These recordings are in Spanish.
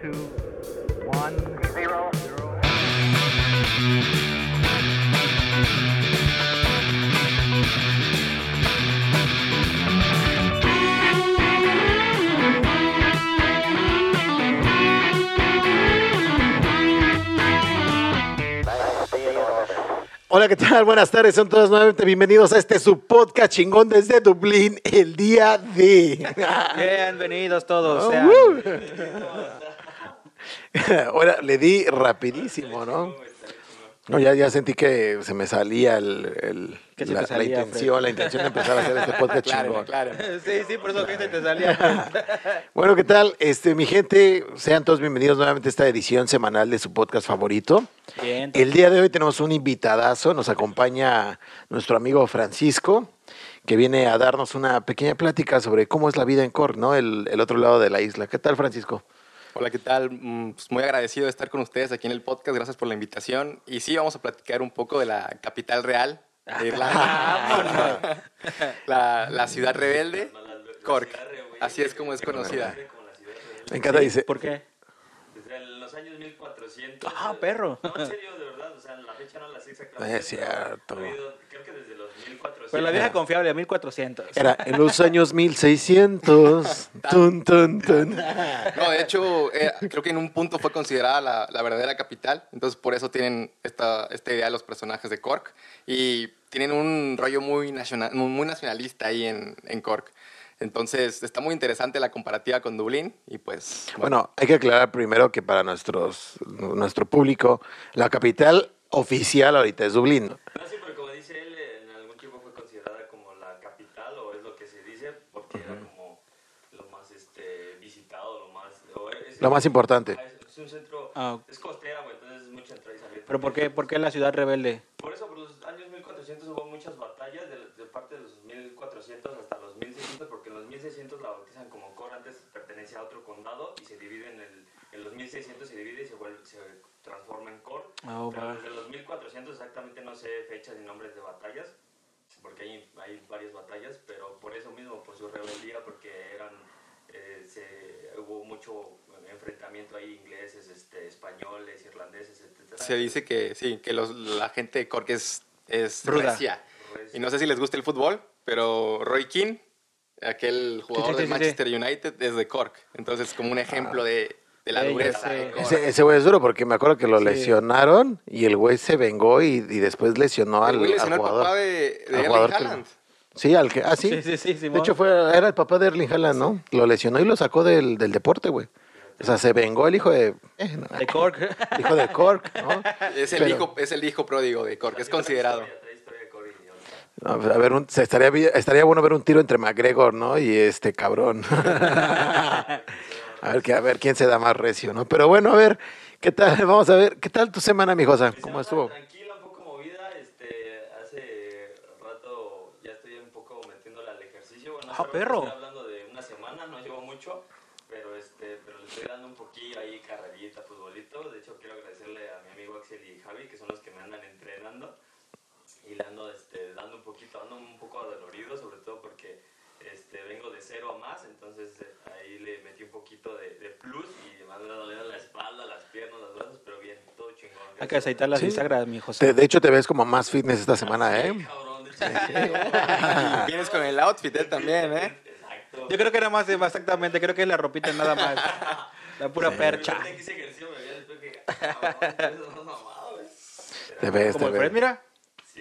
two, one, zero, zero. Hola, ¿qué tal? Buenas tardes, son todos nuevamente bienvenidos a este su podcast chingón desde Dublín, el día de... Bienvenidos todos. Oh, sean. Ahora le di rapidísimo, ¿no? No, ya, ya sentí que se me salía el, el- ¿Qué se la, te salía, la intención, la intención de empezar a hacer este podcast chingón. Claro. Sí, sí, por eso que se te salía. Bueno, ¿qué tal? Este, mi gente, sean todos bienvenidos nuevamente a esta edición semanal de su podcast favorito. Bien. El día de hoy tenemos un invitadazo, nos acompaña nuestro amigo Francisco, que viene a darnos una pequeña plática sobre cómo es la vida en Cork, ¿no? El, el otro lado de la isla. ¿Qué tal, Francisco? Hola, ¿qué tal? Mm, pues muy agradecido de estar con ustedes aquí en el podcast. Gracias por la invitación. Y sí, vamos a platicar un poco de la capital real de Irlanda. la, la ciudad rebelde, Cork. Así es como es conocida. Me encanta, dice. ¿Por qué? Desde los años 1400. Ah, perro. No, en serio, de verdad. O sea, la fecha no la sé exactamente. Es cierto. 1400. Pero la vieja confiable, 1400. Era en los años 1600. Tun, tun, tun. No, de hecho, eh, creo que en un punto fue considerada la, la verdadera capital. Entonces, por eso tienen esta, esta idea los personajes de Cork. Y tienen un rollo muy, nacional, muy nacionalista ahí en, en Cork. Entonces, está muy interesante la comparativa con Dublín. Y pues, Bueno, hay que aclarar primero que para nuestros, nuestro público, la capital oficial ahorita es Dublín. No, sí, pero como dice él, en algún tiempo fue considerada como la capital, o es lo que se dice, porque era como lo más este, visitado, lo más. o es- Lo más importante. Es, es un centro. Ah. Es costera, güey, entonces es mucha entrada y salida. ¿Pero por qué, por qué la ciudad rebelde? Por eso, por los años 1400 hubo muchas batallas, de, de parte de los 1400 hasta los 1600, porque en los 1600 la bautizan como Cor, antes pertenecía a otro condado y se divide en, el, en los 1600 se divide y se, vuelve, se transforma en Cor. Oh, Pero desde los 1400 exactamente no sé fechas ni nombres de batallas, porque hay, hay varias batallas, pero por eso mismo, por su rebeldía, porque eran, eh, se, hubo mucho enfrentamiento ahí, ingleses, este, españoles, irlandeses, etc. se dice que sí, que los- la gente de Cork es, es Ruda. recia. Y no sé si les gusta el fútbol, pero Roy Keane, aquel jugador sí, de sí, sí. Manchester United, es de Cork. Entonces, como un ejemplo de, de la Ey, dureza de. Ese, ese güey es duro porque me acuerdo que lo Sí. lesionaron y el güey se vengó y, y después lesionó al, güey al lesionó al jugador. papá de, de al jugador que-. Sí, al que. Ah, sí. Sí, sí, sí, de hecho, fue, era el papá de Erling Haaland, ¿no? Lo lesionó y lo sacó del, del deporte, güey. O sea, se vengó el hijo de. eh, no, De Cork. hijo de Cork, ¿no? Es el, Pero- hijo, es el hijo pródigo de Cork, es considerado. A ver, un- se estaría, estaría bueno ver un tiro entre McGregor, ¿no? Y este cabrón. a ver, que- a ver quién se da más recio, ¿no? Pero bueno, a ver, ¿qué tal? Vamos a ver, ¿qué tal tu semana, mi Josa? ¿Cómo estuvo? Tranquila, un poco movida. Este, hace rato ya estoy un poco metiéndole al ejercicio. Bueno, Ah, rato perro. Estoy hablando de una semana, no llevo mucho, pero este, pero le estoy dando un poquillo ahí carrerita, futbolito. De hecho, quiero agradecerle a mi amigo Axel y Javi, que son los que me andan entrenando. Y le ando este, dando un poquito, ando un poco adolorido, sobre todo porque este, vengo de cero a más, entonces eh, ahí le metí un poquito de, de plus y me anda doliendo la espalda, las piernas, los brazos, pero bien, todo chingón. Hay que aceitar las Sí. bisagras, mi José. Te- de hecho, te ves como más fitness esta semana, ¿eh? cabrón, hecho. Vienes con el outfit él también, ¿eh? Exacto. Yo creo que era más, exactamente, creo que es la ropita nada más. La pura percha. Güey. Te ves, Como te el Fred, mira.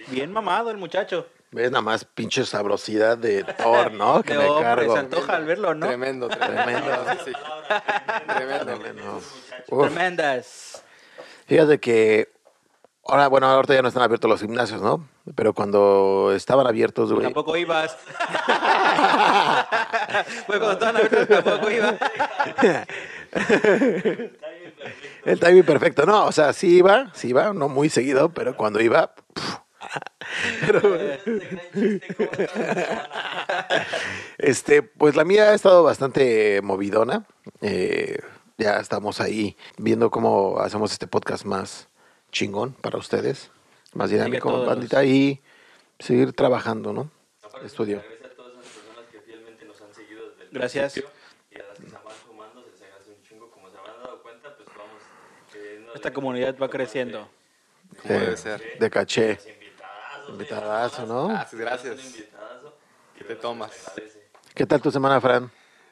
Bien mamado el muchacho. Ves nada más pinche sabrosidad de Thor, ¿no? Que De me hombre, cargo. se antoja al verlo, ¿no? Tremendo, tremendo. Tremendo. Sí, sí. Tremendo. Tremendas. Fíjate que ahora, bueno, ahorita ya no están abiertos los gimnasios, ¿no? Pero cuando estaban abiertos, güey. Tampoco ibas. pues cuando estaban abiertos tampoco iba. El timing perfecto. No, o sea, sí iba, sí iba, no muy seguido, pero cuando iba. pero, este, pues la mía ha estado bastante movidona. Eh, ya estamos ahí viendo cómo hacemos este podcast más chingón para ustedes, más dinámico, todos bandita, y seguir trabajando, ¿no? Estudio. Gracias a todas esas personas que fielmente nos han seguido desde el Gracias. principio y a las que se van sumando se les agradece un chingo. Como se habrán dado cuenta, Esta comunidad va creciendo. De, debe ser. de caché. Invitadazo. Invitadazo, ¿no? Gracias, gracias. ¿Qué te tomas? ¿Qué tal tu semana, Fran?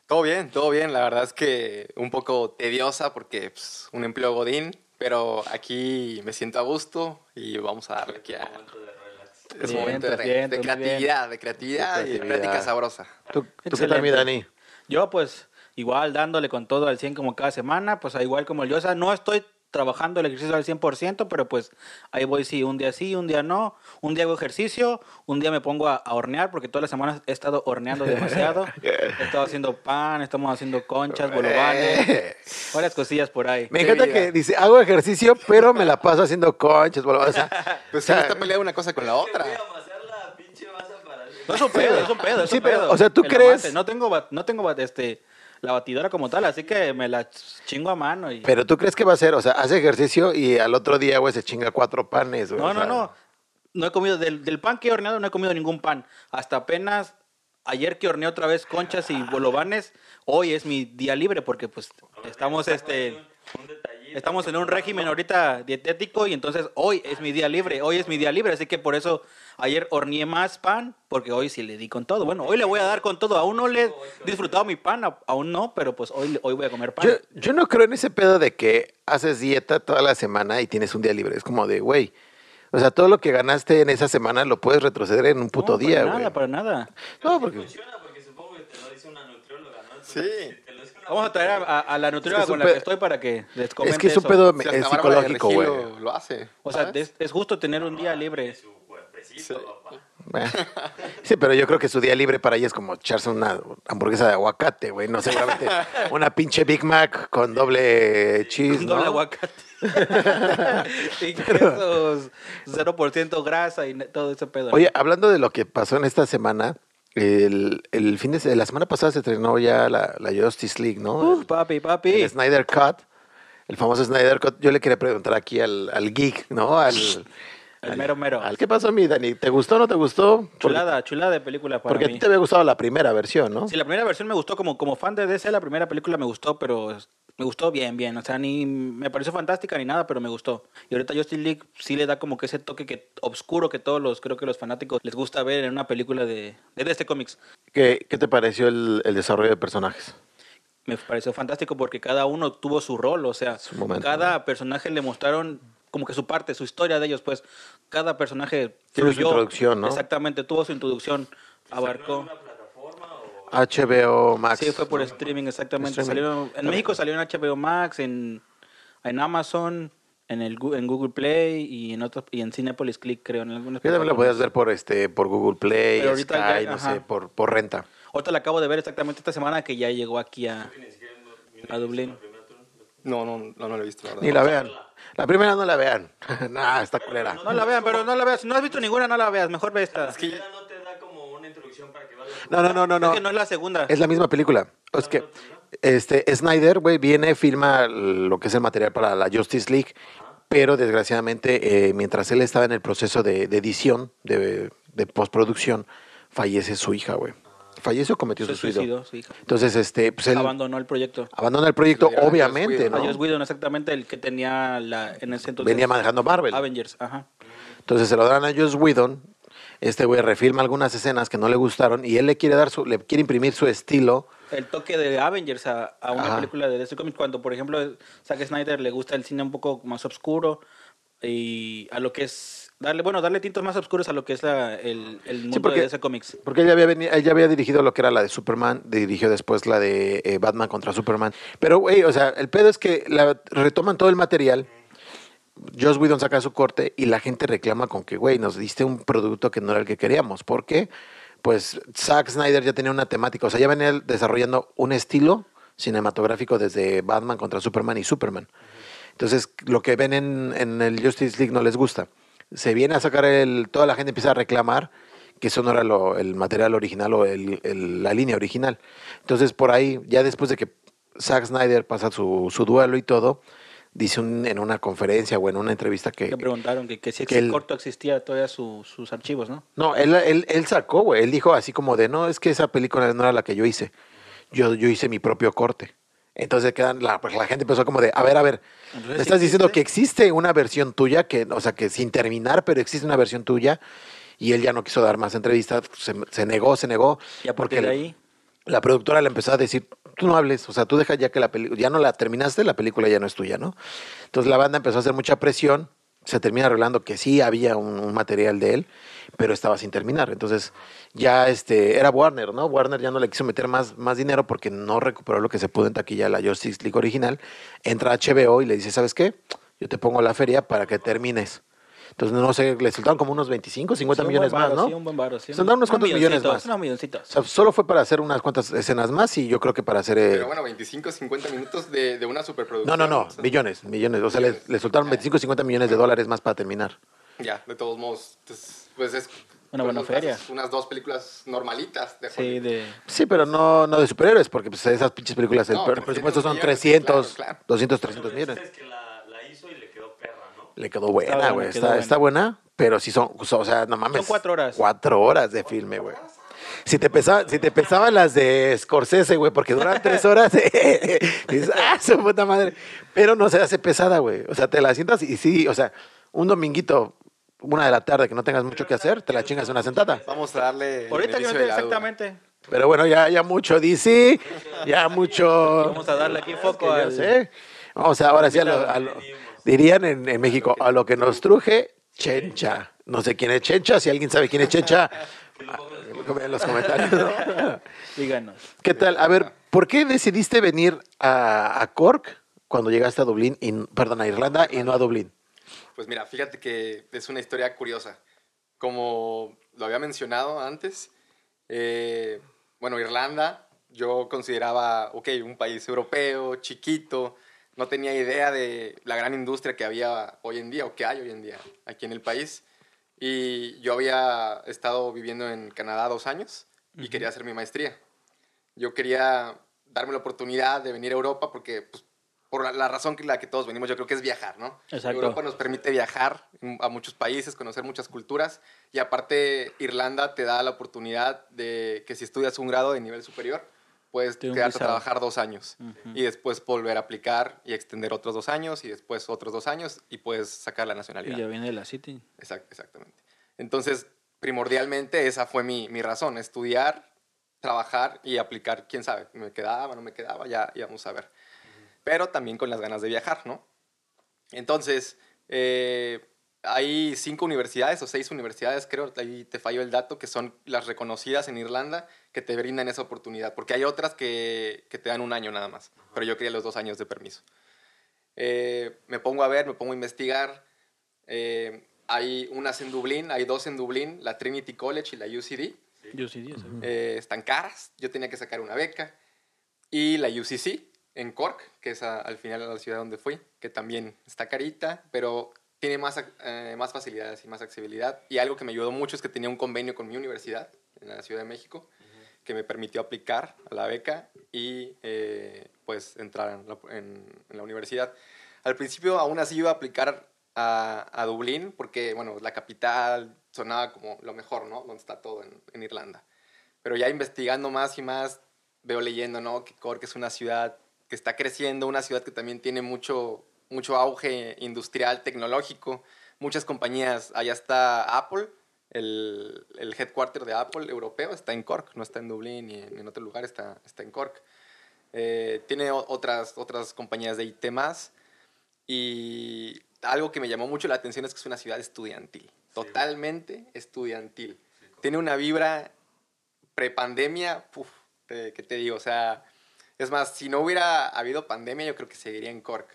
Todo bien, todo bien. La verdad es que un poco tediosa porque pues, un empleo godín, pero aquí me siento a gusto y vamos a darle aquí a... Momento de relax. Es Bien, momento de, bien, de creatividad, de creatividad De y de creatividad. práctica sabrosa. ¿Tú, tú qué tal, mi. Dani? Yo pues igual dándole con todo al 100 como cada semana, pues igual como el yo, o sea, no estoy trabajando el ejercicio al 100%, pero pues ahí voy sí, un día sí, un día no, un día hago ejercicio, un día me pongo a, a hornear porque todas las semanas he estado horneando demasiado, he estado haciendo pan, estamos haciendo conchas, bolovanes, varias cosillas por ahí. Me encanta que dice, hago ejercicio, pero me la paso haciendo conchas. sea, Pues o sea, sí, está peleada una cosa con la otra. Voy a amasar la pinche masa para hacer- No es un pedo, es un pedo, es Sí, un pero, pedo. o sea, ¿tú El crees- amante. No tengo, no tengo este, la batidora como tal, así que me la chingo a mano y... pero tú crees que va a ser, o sea, hace ejercicio y al otro día, güey, se chinga cuatro panes, güey. No, o no, sea, no. No he comido, del, del pan que he horneado no he comido ningún pan. Hasta apenas ayer que horneé otra vez conchas y bolovanes, hoy es mi día libre porque pues estamos este Un detallito. Estamos en un régimen ahorita dietético y entonces hoy es mi día libre, hoy es mi día libre, así que por eso ayer horneé más pan porque hoy sí le di con todo. Bueno, hoy le voy a dar con todo. Aún no le he disfrutado mi pan, aún no, pero pues hoy hoy voy a comer pan. Yo, yo no creo en ese pedo de que haces dieta toda la semana y tienes un día libre. Es como de, güey, o sea, todo lo que ganaste en esa semana lo puedes retroceder en un puto No, día, para güey. nada, para nada. No, porque... Funciona porque supongo que te lo dice una nutrióloga, ¿no? Sí. Vamos a traer a, a- a la nutrióloga Es que es con la que estoy para que les comente Es que es un pedo Si de psicológico, güey. Lo, lo hace. O sea, es, es justo tener un día libre. Sí. papá. Eh. Sí, pero yo creo que su día libre para ella es como echarse una hamburguesa de aguacate, güey. No, seguramente una pinche Big Mac con doble cheese, Un ¿no? doble aguacate. y quesos, 0% grasa y todo ese pedo. Oye, hablando de lo que pasó en esta semana, el, el fin de la semana pasada se estrenó ya la, la Justice League, ¿no? Uf, papi, papi. el Snyder Cut, el famoso Snyder Cut. Yo le quería preguntar aquí al, al geek, ¿no? Al, mero mero. al- ¿Qué pasó, mi Dani? ¿Te gustó o no te gustó? Porque, Chulada, chulada de película para porque a mí. ti te había gustado la primera versión, ¿no? Sí, la primera versión me gustó como, como fan de DC, la primera película me gustó, pero me gustó bien, bien. O sea, ni me pareció fantástica ni nada, pero me gustó. Y ahorita Justice League sí le da como que ese toque que oscuro que todos los, creo que los fanáticos les gusta ver en una película de, de DC Comics. ¿Qué, qué te pareció el, el desarrollo de personajes? me pareció fantástico porque cada uno tuvo su rol, o sea, momento, cada personaje le mostraron como que su parte, su historia de ellos, pues cada personaje Tiene su introducción, ¿no? Exactamente, tuvo su introducción, abarcó. HBO Max. Sí, fue por ¿no? streaming, exactamente. Streaming. Salieron- en México salió en HBO Max, en, en Amazon, en el Gu- en Google Play y en otros y en Cinepolis Click, creo, en algunas Yo también lo podías ver por este por Google Play, Pero ahorita Sky, ya- no ajá. sé, por, por renta. Ahorita la acabo de ver exactamente esta semana que ya llegó aquí a, a Dublín. No, no, no, no lo he visto, la verdad. Ni la vean. La primera no la vean. nah, está culera. No la vean, pero no la veas. Si no has visto ninguna, no la veas. Mejor ve esta. Es que ya no te da como una introducción para que vayas... No, no, no, no, no. Es que no es la segunda. Es la misma película. Es que este Snyder, güey, viene, filma lo que es el material para la Justice League, pero desgraciadamente, eh, mientras él estaba en el proceso de, de edición, de, de postproducción, fallece su hija, güey. Falleció o cometió Se suicidio. su hija. Entonces, este, pues él Abandonó el proyecto. abandona el proyecto, obviamente, ¿no? A Joss Whedon, exactamente el que tenía la, en ese entonces. Venía manejando Marvel. Avengers, ajá. Entonces se lo dan a Joss Whedon. Este güey refilma algunas escenas que no le gustaron y él le quiere dar su, le quiere imprimir su estilo. El toque de Avengers a, a una Ajá. película de DC Comics, cuando, por ejemplo, Zack Snyder le gusta el cine un poco más oscuro y a lo que es. darle Bueno, darle tintos más oscuros a lo que es la, el, el mundo porque- de DC Comics. Porque él ya, había veni- él ya había dirigido lo que era la de Superman, dirigió después la de eh, Batman contra Superman. Pero, güey, o sea, el pedo es que la- retoman todo el material. Joss Whedon saca su corte y la gente reclama con que, güey, nos diste un producto que no era el que queríamos. ¿Por qué? Pues Zack Snyder ya tenía una temática, o sea, ya venía desarrollando un estilo cinematográfico desde Batman contra Superman y Superman. Entonces, lo que ven en, el Justice League no les gusta. Se viene a sacar el. Toda la gente empieza a reclamar que eso no era el material original o la línea original. Entonces, por ahí, ya después de que Zack Snyder pasa su duelo y todo, dice un- en una conferencia o en una entrevista que. Le preguntaron que, que si que ese el- corto existía todavía su- sus archivos, ¿no? No, él, él, él sacó, güey. Él dijo así como de, no, es que esa película no era la que yo hice. Yo, yo hice mi propio corte. Entonces quedan, la, pues la gente empezó como de, a ver, a ver, Entonces, me ¿sí estás diciendo que existe una versión tuya, que, o sea, que sin terminar, pero existe una versión tuya, y él ya no quiso dar más entrevistas, se, se negó, se negó, Y a porque de ahí, la productora le empezó a decir, tú no hables, o sea, tú deja ya que la película, ya no la terminaste, la película ya no es tuya, ¿no? Entonces la banda empezó a hacer mucha presión, se termina arreglando que sí había un, un material de él, pero estaba sin terminar. Entonces ya este, era Warner, ¿no? Warner ya no le quiso meter más, más dinero porque no recuperó lo que se pudo en taquilla la Justice League original. Entra HBO y le dice, ¿sabes qué? Yo te pongo la feria para que termines. Entonces, no sé, le soltaron como unos 25, 50 sí, un millones buen más, varo, ¿no? Sí, un buen sí. Se dan unos cuantos millones más. Unos milloncitos. O sea, solo fue para hacer unas cuantas escenas más y yo creo que para hacer... eh, Pero bueno, 25, 50 minutos de, de una no, superproducción. no, no, o sea, millones, millones. O sea, le, le soltaron 25, 50 millones de dólares más para terminar. Ya, de todos modos. Pues, pues es. Una buena feria. Unas dos películas normalitas de Sí, de... Sí, pero no, no de superhéroes, porque pues, esas pinches películas, el No, 300 presupuesto son millones, 300, claro, claro. 200, Lo 300 que millones. es que la, la hizo y le quedó perra, ¿no? Le quedó buena, güey. Está, buena. está buena, pero sí son, o sea, no mames. Son cuatro horas. Cuatro horas de filme, güey. Si te, pesaba, si te pesaban las de Scorsese, güey, porque duran tres horas, dices, ah, su puta madre. Pero no se hace pesada, güey. O sea, te la sientas y sí, o sea, un dominguito, una de la tarde que no tengas mucho que hacer, te la chingas en una sentada. Vamos a darle. Ahorita yo no exactamente. Pero bueno, ya, ya mucho DC, ya mucho. Vamos a darle aquí foco al... sé. Vamos a- ahora sí a lo, a lo- dirían en, en México, a lo que nos truje, chencha. No sé quién es chencha, si alguien sabe quién es chencha, en los comentarios. ¿no? Díganos. ¿Qué tal? A ver, ¿por qué decidiste venir a, a Cork cuando llegaste a Dublín, y, perdón, a Irlanda y no a Dublín? Pues mira, fíjate que es una historia curiosa. Como lo había mencionado antes, eh, bueno, Irlanda, yo consideraba, ok, un país europeo, chiquito, no tenía idea de la gran industria que había hoy en día o que hay hoy en día aquí en el país. Y yo había estado viviendo en Canadá dos años y quería hacer mi maestría. Yo quería darme la oportunidad de venir a Europa porque, pues, por la, la razón que la que todos venimos, yo creo que es viajar, ¿no? Exacto. Europa nos permite viajar a muchos países, conocer muchas culturas y aparte Irlanda te da la oportunidad de que si estudias un grado de nivel superior, puedes Te da un quedarte a trabajar dos años Ujú. y después volver a aplicar y extender otros dos años y después otros dos años y puedes sacar la Y nacionalidad. ya viene la City. Exact- exactamente. Entonces, primordialmente esa fue mi, mi razón, estudiar, trabajar y aplicar, quién sabe, me quedaba, no me quedaba, ya íbamos a ver. Pero también con las ganas de viajar, ¿no? Entonces, eh, hay cinco universidades o seis universidades, creo, ahí te falló el dato, que son las reconocidas en Irlanda que te brindan esa oportunidad, porque hay otras que, que te dan un año nada más, pero yo quería los dos años de permiso. Eh, me pongo a ver, me pongo a investigar. eh, hay unas en Dublín, hay dos en Dublín, la Trinity College y la UCD. Sí, yo sé. Eh, están caras, yo tenía que sacar una beca. Y la UCC en Cork, que es a- al final la ciudad donde fui, que también está carita, pero tiene más, eh, más facilidades y más accesibilidad. Y algo que me ayudó mucho es que tenía un convenio con mi universidad en la Ciudad de México, que me permitió aplicar a la beca y eh, pues entrar en la, en- en la universidad. Al principio aún así iba a aplicar a, a Dublín, porque bueno, la capital sonaba como lo mejor, ¿no? Donde está todo en, en Irlanda. Pero ya investigando más y más, veo leyendo, ¿no? Que Cork es una ciudad que está creciendo, una ciudad que también tiene mucho, mucho auge industrial, tecnológico, muchas compañías. Allá está Apple, el, el headquarter de Apple europeo está en Cork, no está en Dublín ni en, otro lugar, está, está en Cork. Eh, tiene otras, otras compañías de IT más. Y algo que me llamó mucho la atención es que es una ciudad estudiantil, totalmente estudiantil. Tiene una vibra prepandemia, puf, te- ¿qué te digo? O sea, es más, si no hubiera habido pandemia, yo creo que seguiría en Cork,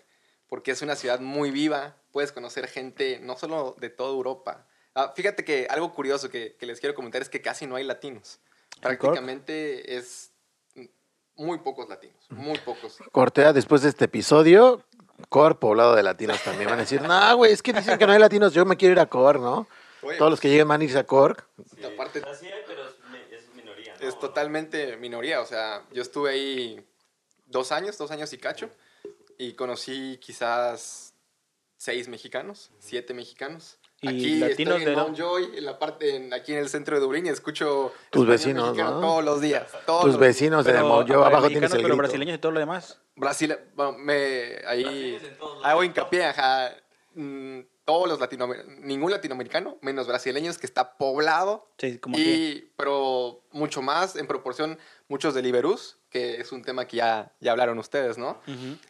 porque es una ciudad muy viva, puedes conocer gente no solo de toda Europa. Ah, fíjate que algo curioso que, que les quiero comentar es que casi no hay latinos. Prácticamente es muy pocos latinos, muy pocos. Cortea, después de este episodio, Cork, poblado de latinos también. Van a decir, no, güey, es que dicen que no hay latinos, yo me quiero ir a Cork, ¿no? Oye, Todos los que lleguen van a irse a Cork. Y aparte, Así hay, pero es, mi- es minoría, ¿no? es totalmente minoría. O sea, yo estuve ahí dos años, dos años y cacho, y conocí quizás seis mexicanos, siete mexicanos. ¿Y aquí latinos estoy de en dó- Mountjoy, en la parte, en- aquí en el centro de Dublín, y escucho Tus vecinos, ¿no? todos los días. Todos Tus los vecinos en el abajo tienes el pero grito. brasileños y todo lo demás. Brasil, bueno, me, ahí hago hincapié, ajá, mm, todos los latinoamericanos, ningún latinoamericano, menos brasileños, que está poblado, Sí, como y, que. pero mucho más en proporción, muchos de Liberus, que es un tema que ya, ya hablaron ustedes, ¿no?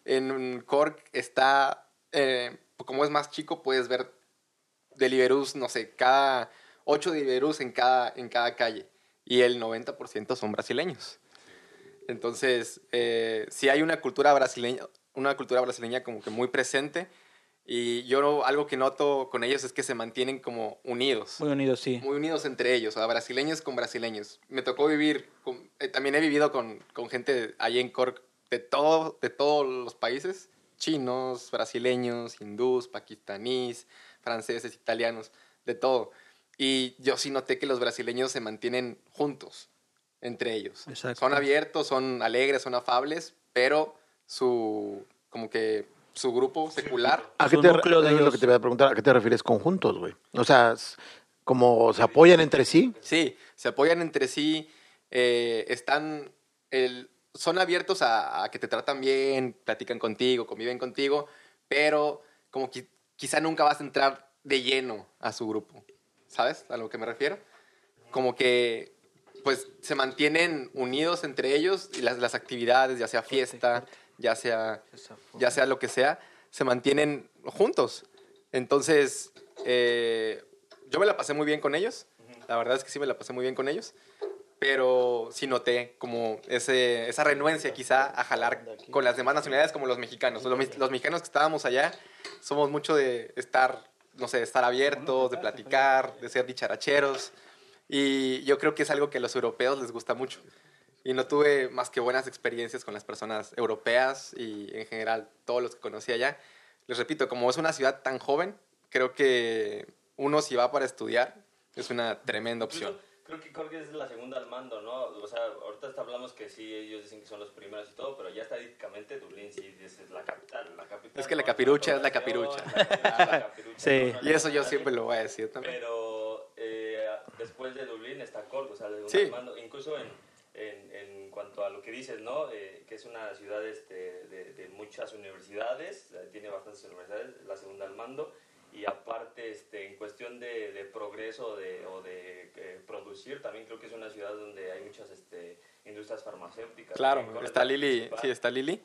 En Cork está, eh, como es más chico, puedes ver Deliverús, no sé, cada ocho Deliverús en cada, en cada calle. Y el 90% son brasileños. Entonces, eh, sí hay una cultura brasileña, una cultura brasileña como que muy presente. Y yo algo que noto con ellos es que se mantienen como unidos Muy unidos, sí. muy unidos entre ellos, o sea, brasileños con brasileños. Me tocó vivir, con- eh, también he vivido con, con gente ahí en Cork de, todo, de todos los países, chinos, brasileños, hindús, pakistaníes, franceses, italianos, de todo. Y yo sí noté que los brasileños se mantienen juntos entre ellos. Exacto. Son abiertos, son alegres, son afables, pero su, como que su grupo secular ¿A qué te, núcleo de es lo ellos. que te voy a preguntar, ¿a qué te refieres con juntos, güey? O sea, como se apoyan entre sí. Sí, se apoyan entre sí, eh, están, el, son abiertos a, a que te tratan bien, platican contigo, conviven contigo, pero como que quizá nunca vas a entrar de lleno a su grupo, ¿sabes? A lo que me refiero. Como que, pues, se mantienen unidos entre ellos y las, las actividades, ya sea fiesta, ya sea ya sea lo que sea, se mantienen juntos. Entonces, eh, yo me la pasé muy bien con ellos. La verdad es que sí me la pasé muy bien con ellos. Pero sí noté como ese, esa renuencia quizá a jalar con las demás nacionalidades como los mexicanos. Los, los mexicanos que estábamos allá somos mucho de estar, no sé, de estar abiertos, de platicar, de ser dicharacheros. Y yo creo que es algo que a los europeos les gusta mucho. Y no tuve más que buenas experiencias con las personas europeas y en general todos los que conocí allá. Les repito, como es una ciudad tan joven, creo que uno si va para estudiar es una tremenda opción. Creo que Cork es la segunda al mando, ¿no? O sea, ahorita hasta hablamos que sí, ellos dicen que son los primeros y todo, pero ya estadísticamente Dublín sí es la capital. La capital Es que la capirucha es la capirucha. la capital, la capirucha, Sí. ¿no? Y eso yo siempre lo voy a decir también. Pero eh, después de Dublín está Cork, o sea, un Sí. mando, incluso en, en, en cuanto a lo que dices, ¿no? Eh, que es una ciudad este, de, de muchas universidades, eh, tiene bastantes universidades, la segunda al mando, y aparte, este, en cuestión de, de progreso de, o de eh, producir, también creo que es una ciudad donde hay muchas este, industrias farmacéuticas. Claro, está Lili, principal. sí, está Lili.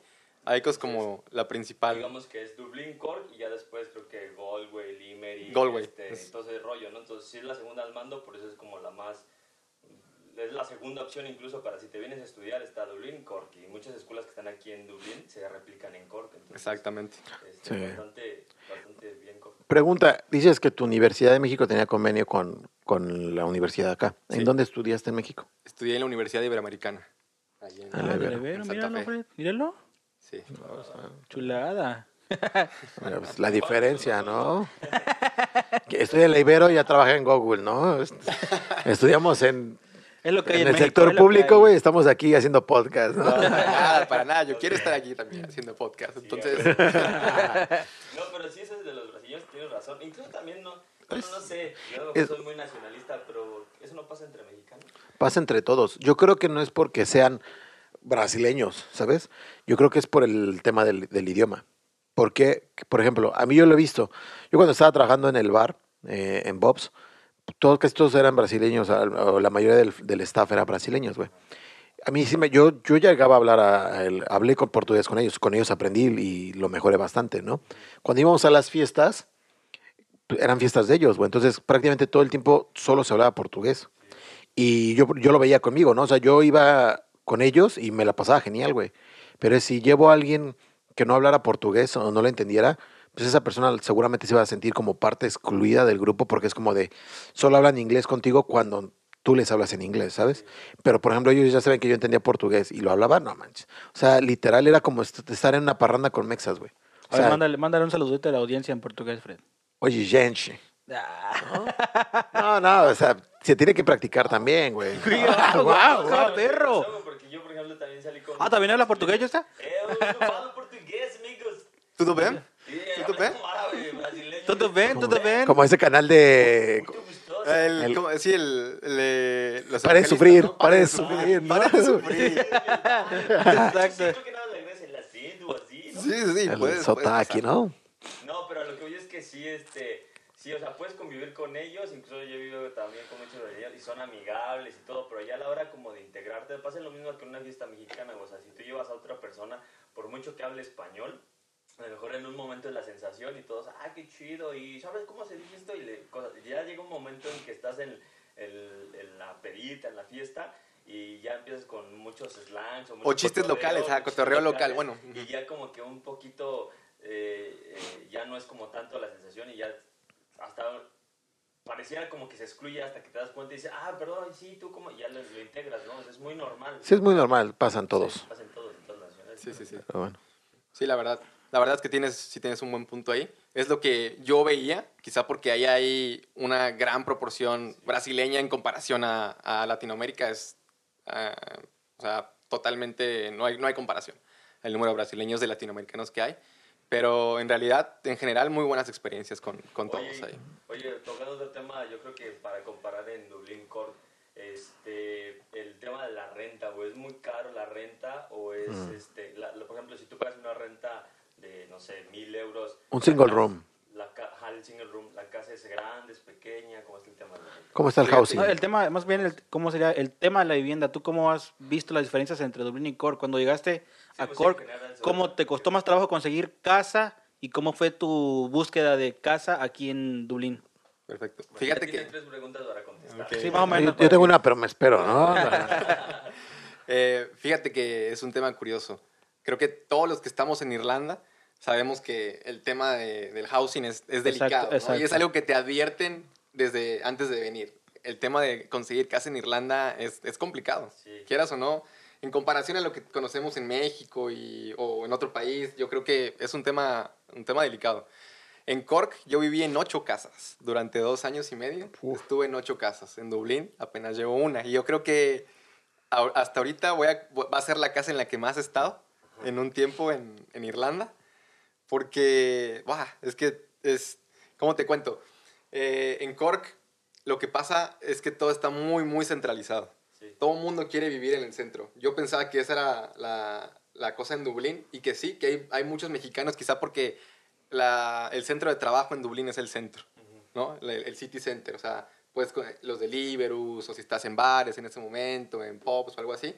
Aiko es como la principal. Digamos que es Dublín, Cork y ya después creo que Galway, Limerick. Galway, Este, es- Entonces, rollo, ¿no? Entonces, sí es la segunda al mando, por eso es como la más. Es la segunda opción incluso para si te vienes a estudiar, está Dublín, Cork. Y muchas escuelas que están aquí en Dublín se replican en Cork. Entonces, Exactamente. este, Sí. bastante, bastante bien Cork. Pregunta, dices que tu Universidad de México tenía convenio con, con la universidad acá. ¿En Sí. dónde estudiaste en México? Estudié en la Universidad Iberoamericana. Ahí en- Ah, la Ibero. Ibero, En Santa míralo. Fred, míralo. Sí. Chulada. Pues, la diferencia, ¿no? Que estudia en la Ibero y ya trabaja en Google, ¿no? Est- Estudiamos en, Es lo que hay en en, el México, sector público, güey. Estamos aquí haciendo podcast, ¿no? No, para nada, para nada. Yo quiero estar aquí también haciendo podcast. Entonces, No, pero sí, eso es de los brasileños, tienes razón. Incluso también, no, bueno, no sé, yo es- soy muy nacionalista, pero eso no pasa entre mexicanos. Pasa entre todos. Yo creo que no es porque sean brasileños, ¿sabes? Yo creo que es por el tema del, del idioma. Porque, por ejemplo, a mí yo lo he visto. Yo cuando estaba trabajando en el bar, eh, en Bob's, todos, casi todos eran brasileños, o la mayoría del, del staff era brasileños, güey. A mí sí me, yo, yo llegaba a hablar, a, a hablé con portugués con ellos, con ellos aprendí y lo mejoré bastante, ¿no? Cuando íbamos a las fiestas, pues, eran fiestas de ellos, güey. Entonces prácticamente todo el tiempo solo se hablaba portugués. Y yo, yo lo veía conmigo, ¿no? O sea, yo iba con ellos y me la pasaba genial, güey. Pero si llevo a alguien que no hablara portugués o no lo entendiera, pues esa persona seguramente se va a sentir como parte excluida del grupo porque es como de, solo hablan inglés contigo cuando tú les hablas en inglés, ¿sabes? Pero, por ejemplo, ellos ya saben que yo entendía portugués y lo hablaba, no manches. O sea, literal era como est- estar en una parranda con mexas, güey. O sea, mándale, mándale un saludito a la audiencia en portugués, Fred. oye, gente. Ah. No, no, o sea, se tiene que practicar también, güey. ¡Guau, Guau, guau, perro! Porque yo, por ejemplo, también salí con... Ah, ¿también habla portugués, ya está? Eh, eu falo português, amigos. ¿Tudo bem? Árabe, brasileño. ¿Todo bien? ¿Todo bien? Como ese canal de... El, El- ¿cómo? Sí, el... el, los Pare de sufrir, ¿no? pare de sufrir, ¿no? Pare de sufrir. Exacto. Sí, que nada Sí, sí, sí. el puedes- puedes Sotaki. ¿no? No, pero lo que voy es que sí, este, sí, o sea, puedes convivir con ellos, incluso yo he vivido también con muchos de ellos y son amigables y todo, pero ya a la hora como de integrarte, pasa lo mismo que en una fiesta mexicana, o sea, si tú llevas a otra persona, por mucho que hable español, a lo mejor en un momento es la sensación y todos, ah, qué chido, y ¿sabes cómo se dice esto? Y le- cosas- ya llega un momento en que estás en, el- en la pedita, en la fiesta, y ya empiezas con muchos slangs o, O chistes cotorreo, locales, ah, cotorreo local, bueno. Y ya como que un poquito, eh, eh, ya no es como tanto la sensación y ya hasta pareciera como que se excluye hasta que te das cuenta y dices, ah, perdón, sí, tú como, ya lo, lo integras, ¿no? Es muy normal. Sí, es muy normal, pasan todos. Sí, pasan todos, en todas las naciones. Sí, sí, sí. Pero bueno. Sí, la verdad. La verdad es que tienes, sí tienes un buen punto ahí. Es lo que yo veía, quizá porque ahí hay una gran proporción brasileña en comparación a, a Latinoamérica. Es, ah, o sea, totalmente, no hay, no hay comparación. El número de brasileños de latinoamericanos que hay. Pero en realidad, en general, muy buenas experiencias con, con todos Oye, ahí. Oye, tocando otro tema, yo creo que para comparar en Dublín Cork, este, el tema de la renta, o es muy caro la renta, o es, Mm. este, la- la- por ejemplo, si tú pagas una renta de, no sé, mil euros. Un single room. La, ca- ajá, el single room, la casa es grande, es pequeña, ¿cómo es el tema de la renta? ¿Cómo está el housing? No, el tema, más bien, el- ¿cómo sería el tema de la vivienda? ¿Tú cómo has visto las diferencias entre Dublín y Cork? Cuando llegaste a pues, en Cork, ¿cómo te costó más trabajo conseguir casa y cómo fue tu búsqueda de casa aquí en Dublín? Perfecto. Bueno, Fíjate que... tres preguntas para contestar. Ok. Sí, más o menos. Yo, yo tengo una, pero me espero, ¿no? Eh, fíjate que es un tema curioso. Creo que todos los que estamos en Irlanda sabemos que el tema de- del housing es, es delicado. ¿no? exacto. Y es algo que te advierten desde antes de venir. El tema de conseguir casa en Irlanda es, es complicado. Sí. Quieras o no, en comparación a lo que conocemos en México y, o en otro país, yo creo que es un tema, un tema delicado. En Cork yo viví en ocho casas durante dos años y medio. Estuve en ocho casas. En Dublín apenas llevo una. Y yo creo que a- hasta ahorita voy a, va a ser la casa en la que más he estado en un tiempo en, en Irlanda. Porque, es que es, ¿cómo te cuento? Eh, en Cork lo que pasa es que todo está muy, muy centralizado. Sí. Todo el mundo quiere vivir en el centro. Yo pensaba que esa era la, la cosa en Dublín y que sí, que hay, hay muchos mexicanos, quizá porque la- el centro de trabajo en Dublín es el centro, ¿no? El, el city center, o sea, pues los deliverus o si estás en bares en ese momento, en pubs o algo así.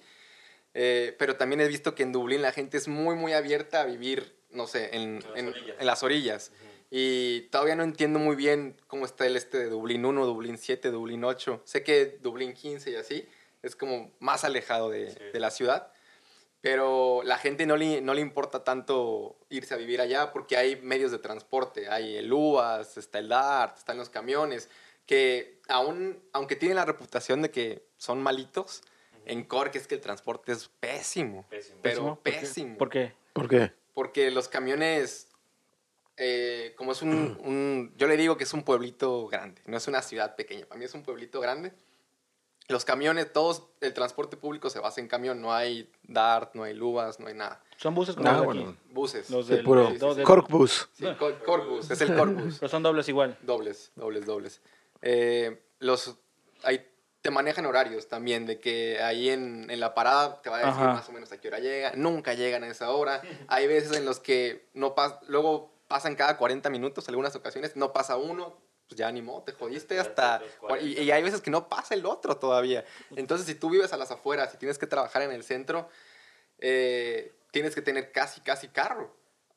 Eh, pero también he visto que en Dublín la gente es muy, muy abierta a vivir, no sé, en, las en- orillas. en las orillas. Y todavía no entiendo muy bien cómo está el este de Dublín 1, Dublín 7, Dublín 8. Sé que Dublín 15 y así es como más alejado de, Sí. de la ciudad. Pero la gente no le, no le importa tanto irse a vivir allá porque hay medios de transporte. Hay el UAS, está el DART, están los camiones, que aún, aunque tienen la reputación de que son malitos, en Cork es que el transporte es pésimo. Pésimo. Pero ¿Por qué? pésimo. ¿Por qué? ¿Por qué? Porque los camiones, eh, como es un, un- Yo le digo que es un pueblito grande, no es una ciudad pequeña. Para mí es un pueblito grande. Los camiones, todos, el transporte público se basa en camión. No hay DART, no hay luvas, no hay nada. Son buses como Ah, los de bueno. aquí. Buses. Los Sí, del- puro del- del- Cork Bus. Sí, cor- Corbus, es el Corbus. Pero son dobles igual. Dobles, dobles, dobles. Eh, los, ahí te manejan horarios también, de que ahí en, en la parada te va a decir Ajá. más o menos a qué hora llega. Nunca llegan a esa hora. Hay veces en los que no pas luego pasan cada 40 minutos, algunas ocasiones, no pasa uno, pues ya ni modo, te jodiste hasta... Los 40. Y, y hay veces que no pasa el otro todavía. Entonces, si tú vives a las afueras y tienes que trabajar en el centro, eh, tienes que tener casi, casi carro.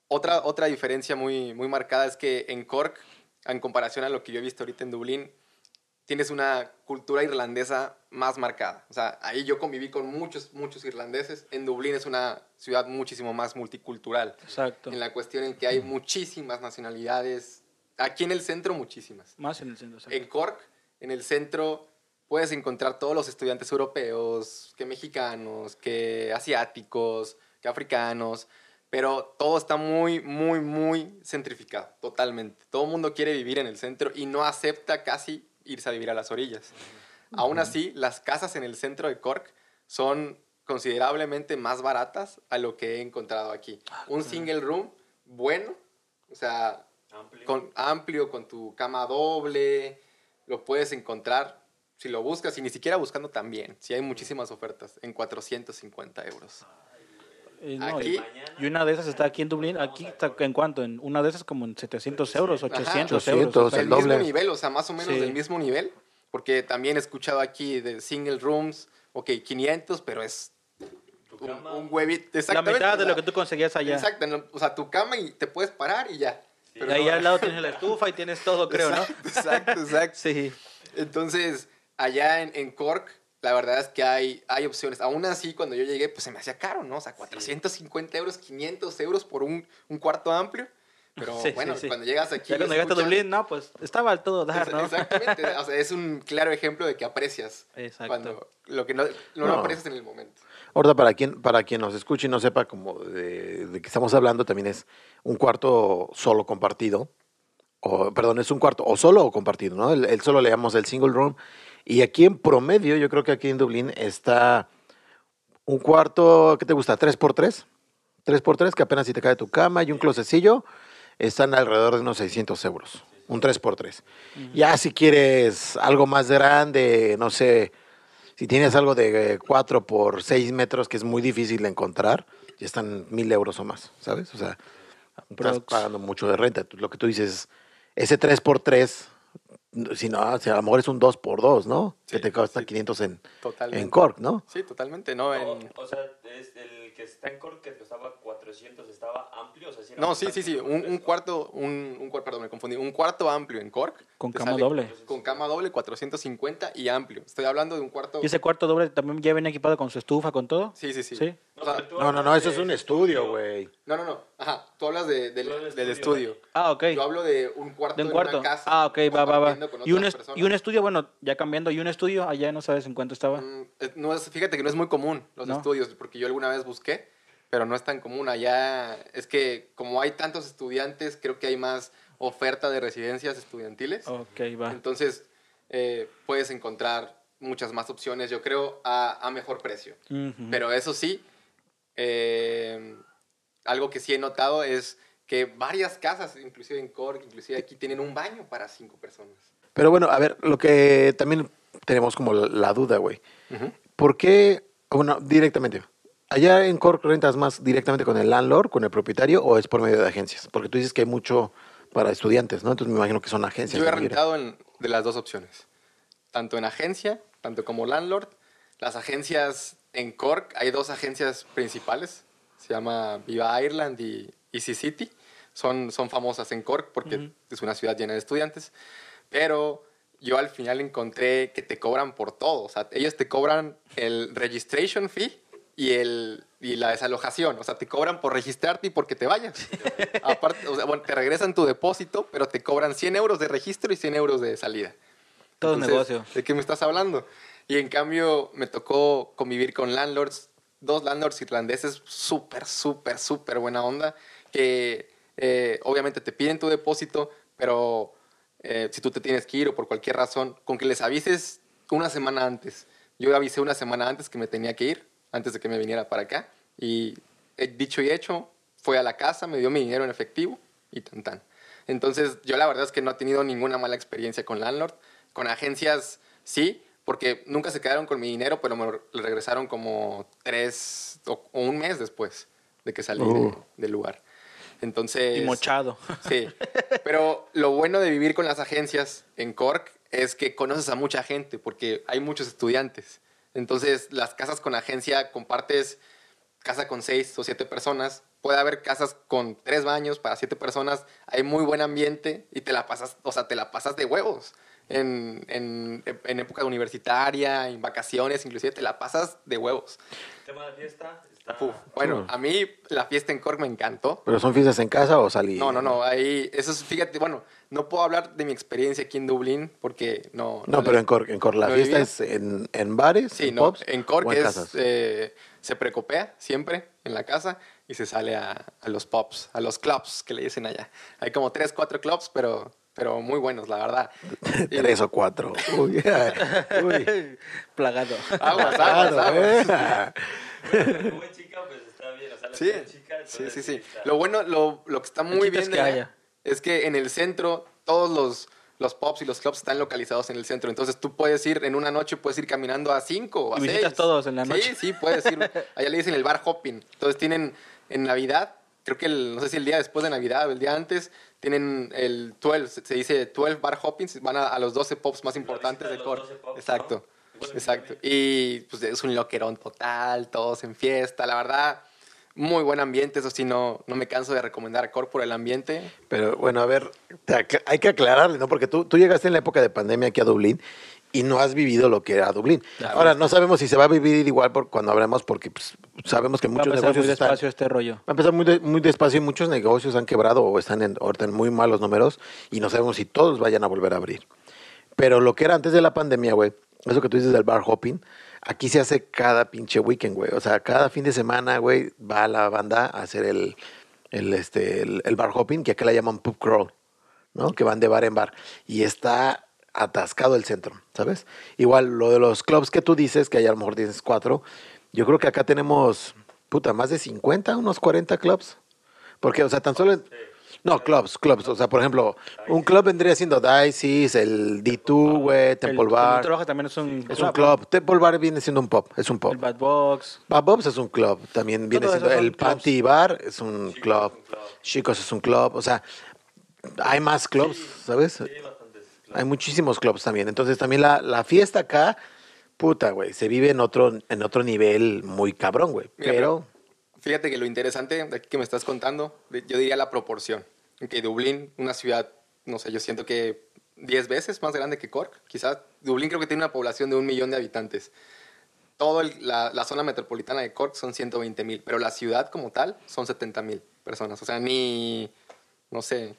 Otra, otra diferencia muy, muy marcada es que en Cork, en comparación a lo que yo he visto ahorita en Dublín, tienes una cultura irlandesa más marcada. O sea, ahí yo conviví con muchos, muchos irlandeses. En Dublín es una ciudad muchísimo más multicultural. Exacto. En la cuestión en que hay muchísimas nacionalidades. Aquí en el centro, muchísimas. Más en el centro. exacto. En Cork, en el centro, puedes encontrar todos los estudiantes europeos, que mexicanos, que asiáticos, que africanos, pero todo está muy, muy, muy centrificado, totalmente. Todo el mundo quiere vivir en el centro y no acepta casi irse a vivir a las orillas. Aún así, las casas en el centro de Cork son considerablemente más baratas a lo que he encontrado aquí. Un single room bueno, o sea, Amplio. con, amplio, con tu cama doble, lo puedes encontrar si lo buscas y ni siquiera buscando también, si hay muchísimas ofertas, en 450 euros. Eh, no, Aquí- y, y una de esas está aquí en Dublín. Aquí está en cuánto? En una de esas como en 700 euros, 800, 800, euros. del el mismo doble. nivel, o sea, más o menos Sí. del mismo nivel. Porque también he escuchado aquí de single rooms, ok, 500, pero es un, un huevito. La Exactamente. mitad de o lo sea, que tú conseguías allá. Exacto, no, o sea, tu cama y te puedes parar y ya. Y Pero ahí no- al lado tienes la estufa y tienes todo, creo, ¿no? Exacto, exacto, exacto. Sí. Entonces, allá en, en Cork, la verdad es que hay, hay opciones. Aún así, cuando yo llegué, pues se me hacía caro, ¿no? O sea, 450 euros, 500 euros por un, un cuarto amplio. Pero Sí, bueno, sí, sí. cuando llegas aquí... Ya cuando llegaste a Dublín, no, pues estaba al todo dar, ¿no? Exactamente. O sea, es un claro ejemplo de que aprecias. Exacto. Cuando lo que no, no, lo No. aprecias en el momento. Ahorita, para quien, para quien nos escuche y no sepa como de, de qué estamos hablando, también es un cuarto solo compartido. O, perdón, es un cuarto o solo o compartido, ¿no? El, el solo le llamamos el single room. Y aquí en promedio, yo creo que aquí en Dublín está un cuarto, ¿qué te gusta? ¿3 por 3 3 por 3 que apenas si te cae tu cama y un closecillo, están alrededor de unos 600 euros. Un 3 por 3 Ya si quieres algo más grande, no sé, si tienes algo de 4 por 6 metros, que es muy difícil de encontrar, ya están mil euros o más, ¿sabes? O sea, estás pagando mucho de renta. Lo que tú dices, ese 3 por 3 si no, o sea, a lo mejor es un 2 por 2 ¿no? Sí, que te cuesta sí. 500 en, Totalmente. en Cork, ¿no? Sí, totalmente. No, O, en- o sea, es el que está en Cork que costaba 400, estaba amplio, o sea, no sí, sí, sí. Un, cuarto, un, un cuarto, perdón, me confundí. Un cuarto amplio en Cork. Con cama sale doble. Con cama doble, 450 y amplio. Estoy hablando de un cuarto. ¿Y ese cuarto doble también ya venía equipado con su estufa, con todo? Sí, sí, sí. Sí. O sea, No, no, no, eso es un estudio, güey. no, no, no. Ajá. Tú hablas de- del, Tú del del estudio. Ah, ok. Yo hablo de un cuarto De un en una casa. Ah, ok, va, va, va. Y un, y un estudio, bueno, ya cambiando, y un estudio allá no sabes en cuánto estaba. Mm, eh, no es, fíjate que no es muy común los No. estudios, porque yo alguna vez busqué, pero no es tan común. Allá es que como hay tantos estudiantes, creo que hay más oferta de residencias estudiantiles. Ok, va. Entonces eh, puedes encontrar muchas más opciones, yo creo, a, a mejor precio. Pero eso sí, eh, algo que sí he notado es que varias casas, inclusive en Cork, inclusive aquí, tienen un baño para cinco personas. Pero bueno, a ver, lo que también tenemos como la, duda, güey. Ujú. ¿Por qué, bueno, directamente, allá en Cork rentas más directamente con el landlord, con el propietario, o es por medio de agencias? Porque tú dices que hay mucho para estudiantes, ¿no? Entonces me imagino que son agencias. Yo he rentado en, de las dos opciones, tanto en agencia, tanto como landlord. Las agencias en Cork, hay dos agencias principales, se llama Viva Ireland y Easy City. Son, son famosas en Cork porque es una ciudad llena de estudiantes, pero yo al final encontré que te cobran por todo. O sea, ellos te cobran el registration fee y, el, y la desalojación. O sea, te cobran por registrarte y porque te vayas. Aparte, o sea, bueno, te regresan tu depósito, pero te cobran 100 euros de registro y 100 euros de salida. Todo Entonces, negocio. ¿De qué me estás hablando? Y en cambio me tocó convivir con landlords, dos landlords irlandeses súper, súper, súper buena onda, que eh, obviamente te piden tu depósito, pero eh, si tú te tienes que ir o por cualquier razón, con que les avises una semana antes. Yo avisé una semana antes que me tenía que ir, antes de que me viniera para acá, y dicho y hecho, fue a la casa, me dio mi dinero en efectivo y tan tan. Entonces, yo la verdad es que no he tenido ninguna mala experiencia con landlord. Con agencias, sí, porque nunca se quedaron con mi dinero, pero me regresaron como tres o, un mes después de que salí de- Uh. del lugar. Entonces... Y mochado. Sí, pero lo bueno de vivir con las agencias en Cork es que conoces a mucha gente porque hay muchos estudiantes. Entonces, las casas con agencia compartes casa con seis o siete personas. Puede haber casas con tres baños para siete personas. Hay muy buen ambiente y te la pasas, o sea, te la pasas de huevos. En, en, en época universitaria, en vacaciones, inclusive te la pasas de huevos. Tema de fiesta está... Uf, bueno, a mí la fiesta en Cork me encantó. ¿Pero son fiestas en casa o salir? No, no, no, ahí, eso es, fíjate, bueno, no puedo hablar de mi experiencia aquí en Dublín porque no... No, pero en Cork, en Cork la ¿No fiesta vivía? es en, en bares, Sí, en no, pubs, en Cork en es, eh, se precopea siempre en la casa y se sale a, a los pubs, a los clubs que le dicen allá. Hay como tres, cuatro clubs, pero, pero muy buenos, la verdad. Y- Tres o cuatro. Uy, uy. Plagado. Aguas, aguas, aguas. eh. Bueno, como es chica, pues está bien, o sea, la Sí, chica, sí, sí, sí. está- Lo bueno, lo, lo que está muy bien es de que haya. es que en el centro todos los, los pubs y los clubs están localizados en el centro. Entonces tú puedes ir en una noche, puedes ir caminando a cinco o a Y visitas seis. todos en la noche. Sí, sí, puedes ir. Allá le dicen el bar hopping. Entonces tienen en Navidad, creo que el, no sé si el día después de Navidad o el día antes, tienen el 12, se- dice 12 bar hoppings, van a, a los 12 pubs más importantes visita de de los Cork. 12 pubs, Exacto. Exacto. Y pues es un loquerón total, todos en fiesta, la verdad. Muy buen ambiente, eso sí, no, no me canso de recomendar a Cork por el ambiente. Pero bueno, a ver, hay que aclararle, ¿no? Porque tú, tú llegaste en la época de pandemia aquí a Dublín y no has vivido lo que era Dublín. Claro. Ahora, no sabemos si se va a vivir igual por cuando hablemos, porque pues, sabemos que Va a muchos negocios muy están... despacio este rollo. Va a empezar muy, de- muy despacio y muchos negocios han quebrado o están en, en muy malos números y no sabemos si todos vayan a volver a abrir. Pero lo que era antes de la pandemia, güey, eso que tú dices del bar hopping, aquí se hace cada pinche weekend, güey. O sea, cada fin de semana, güey, va la banda a hacer el, el, este, el, el bar hopping, que acá le llaman pub crawl, ¿no? Que van de bar en bar. Y está atascado el centro, ¿sabes? Igual lo de los clubs que tú dices, que hay a lo mejor dices cuatro, yo creo que acá tenemos, puta, más de 50, unos 40 clubs. Porque, o sea, tan solo... No, clubs, clubs. O sea, por ejemplo, un club vendría siendo Dices, el D2, güey, Temple el, Bar. trabaja también es un Es un club. Temple Bar viene siendo un pop, es un pop. El Bad Box. Bad Bob's es un club, también viene siendo el. Panty Bar es un Chicos club, es un club. Chicos es un club, o sea, hay más clubs, ¿sabes? Sí, hay muchísimos clubs también, entonces también la, la fiesta acá, puta, güey, se vive en otro en otro nivel muy cabrón, güey, Mira, pero Fíjate que lo interesante de aquí que me estás contando, yo diría la proporción. Que Dublín, una ciudad, no sé, yo siento que 10 veces más grande que Cork, quizás. Dublín creo que tiene una población de un millón de habitantes. Toda la, la zona metropolitana de Cork son 120 mil, pero la ciudad como tal son 70 mil personas. O sea, ni, no sé,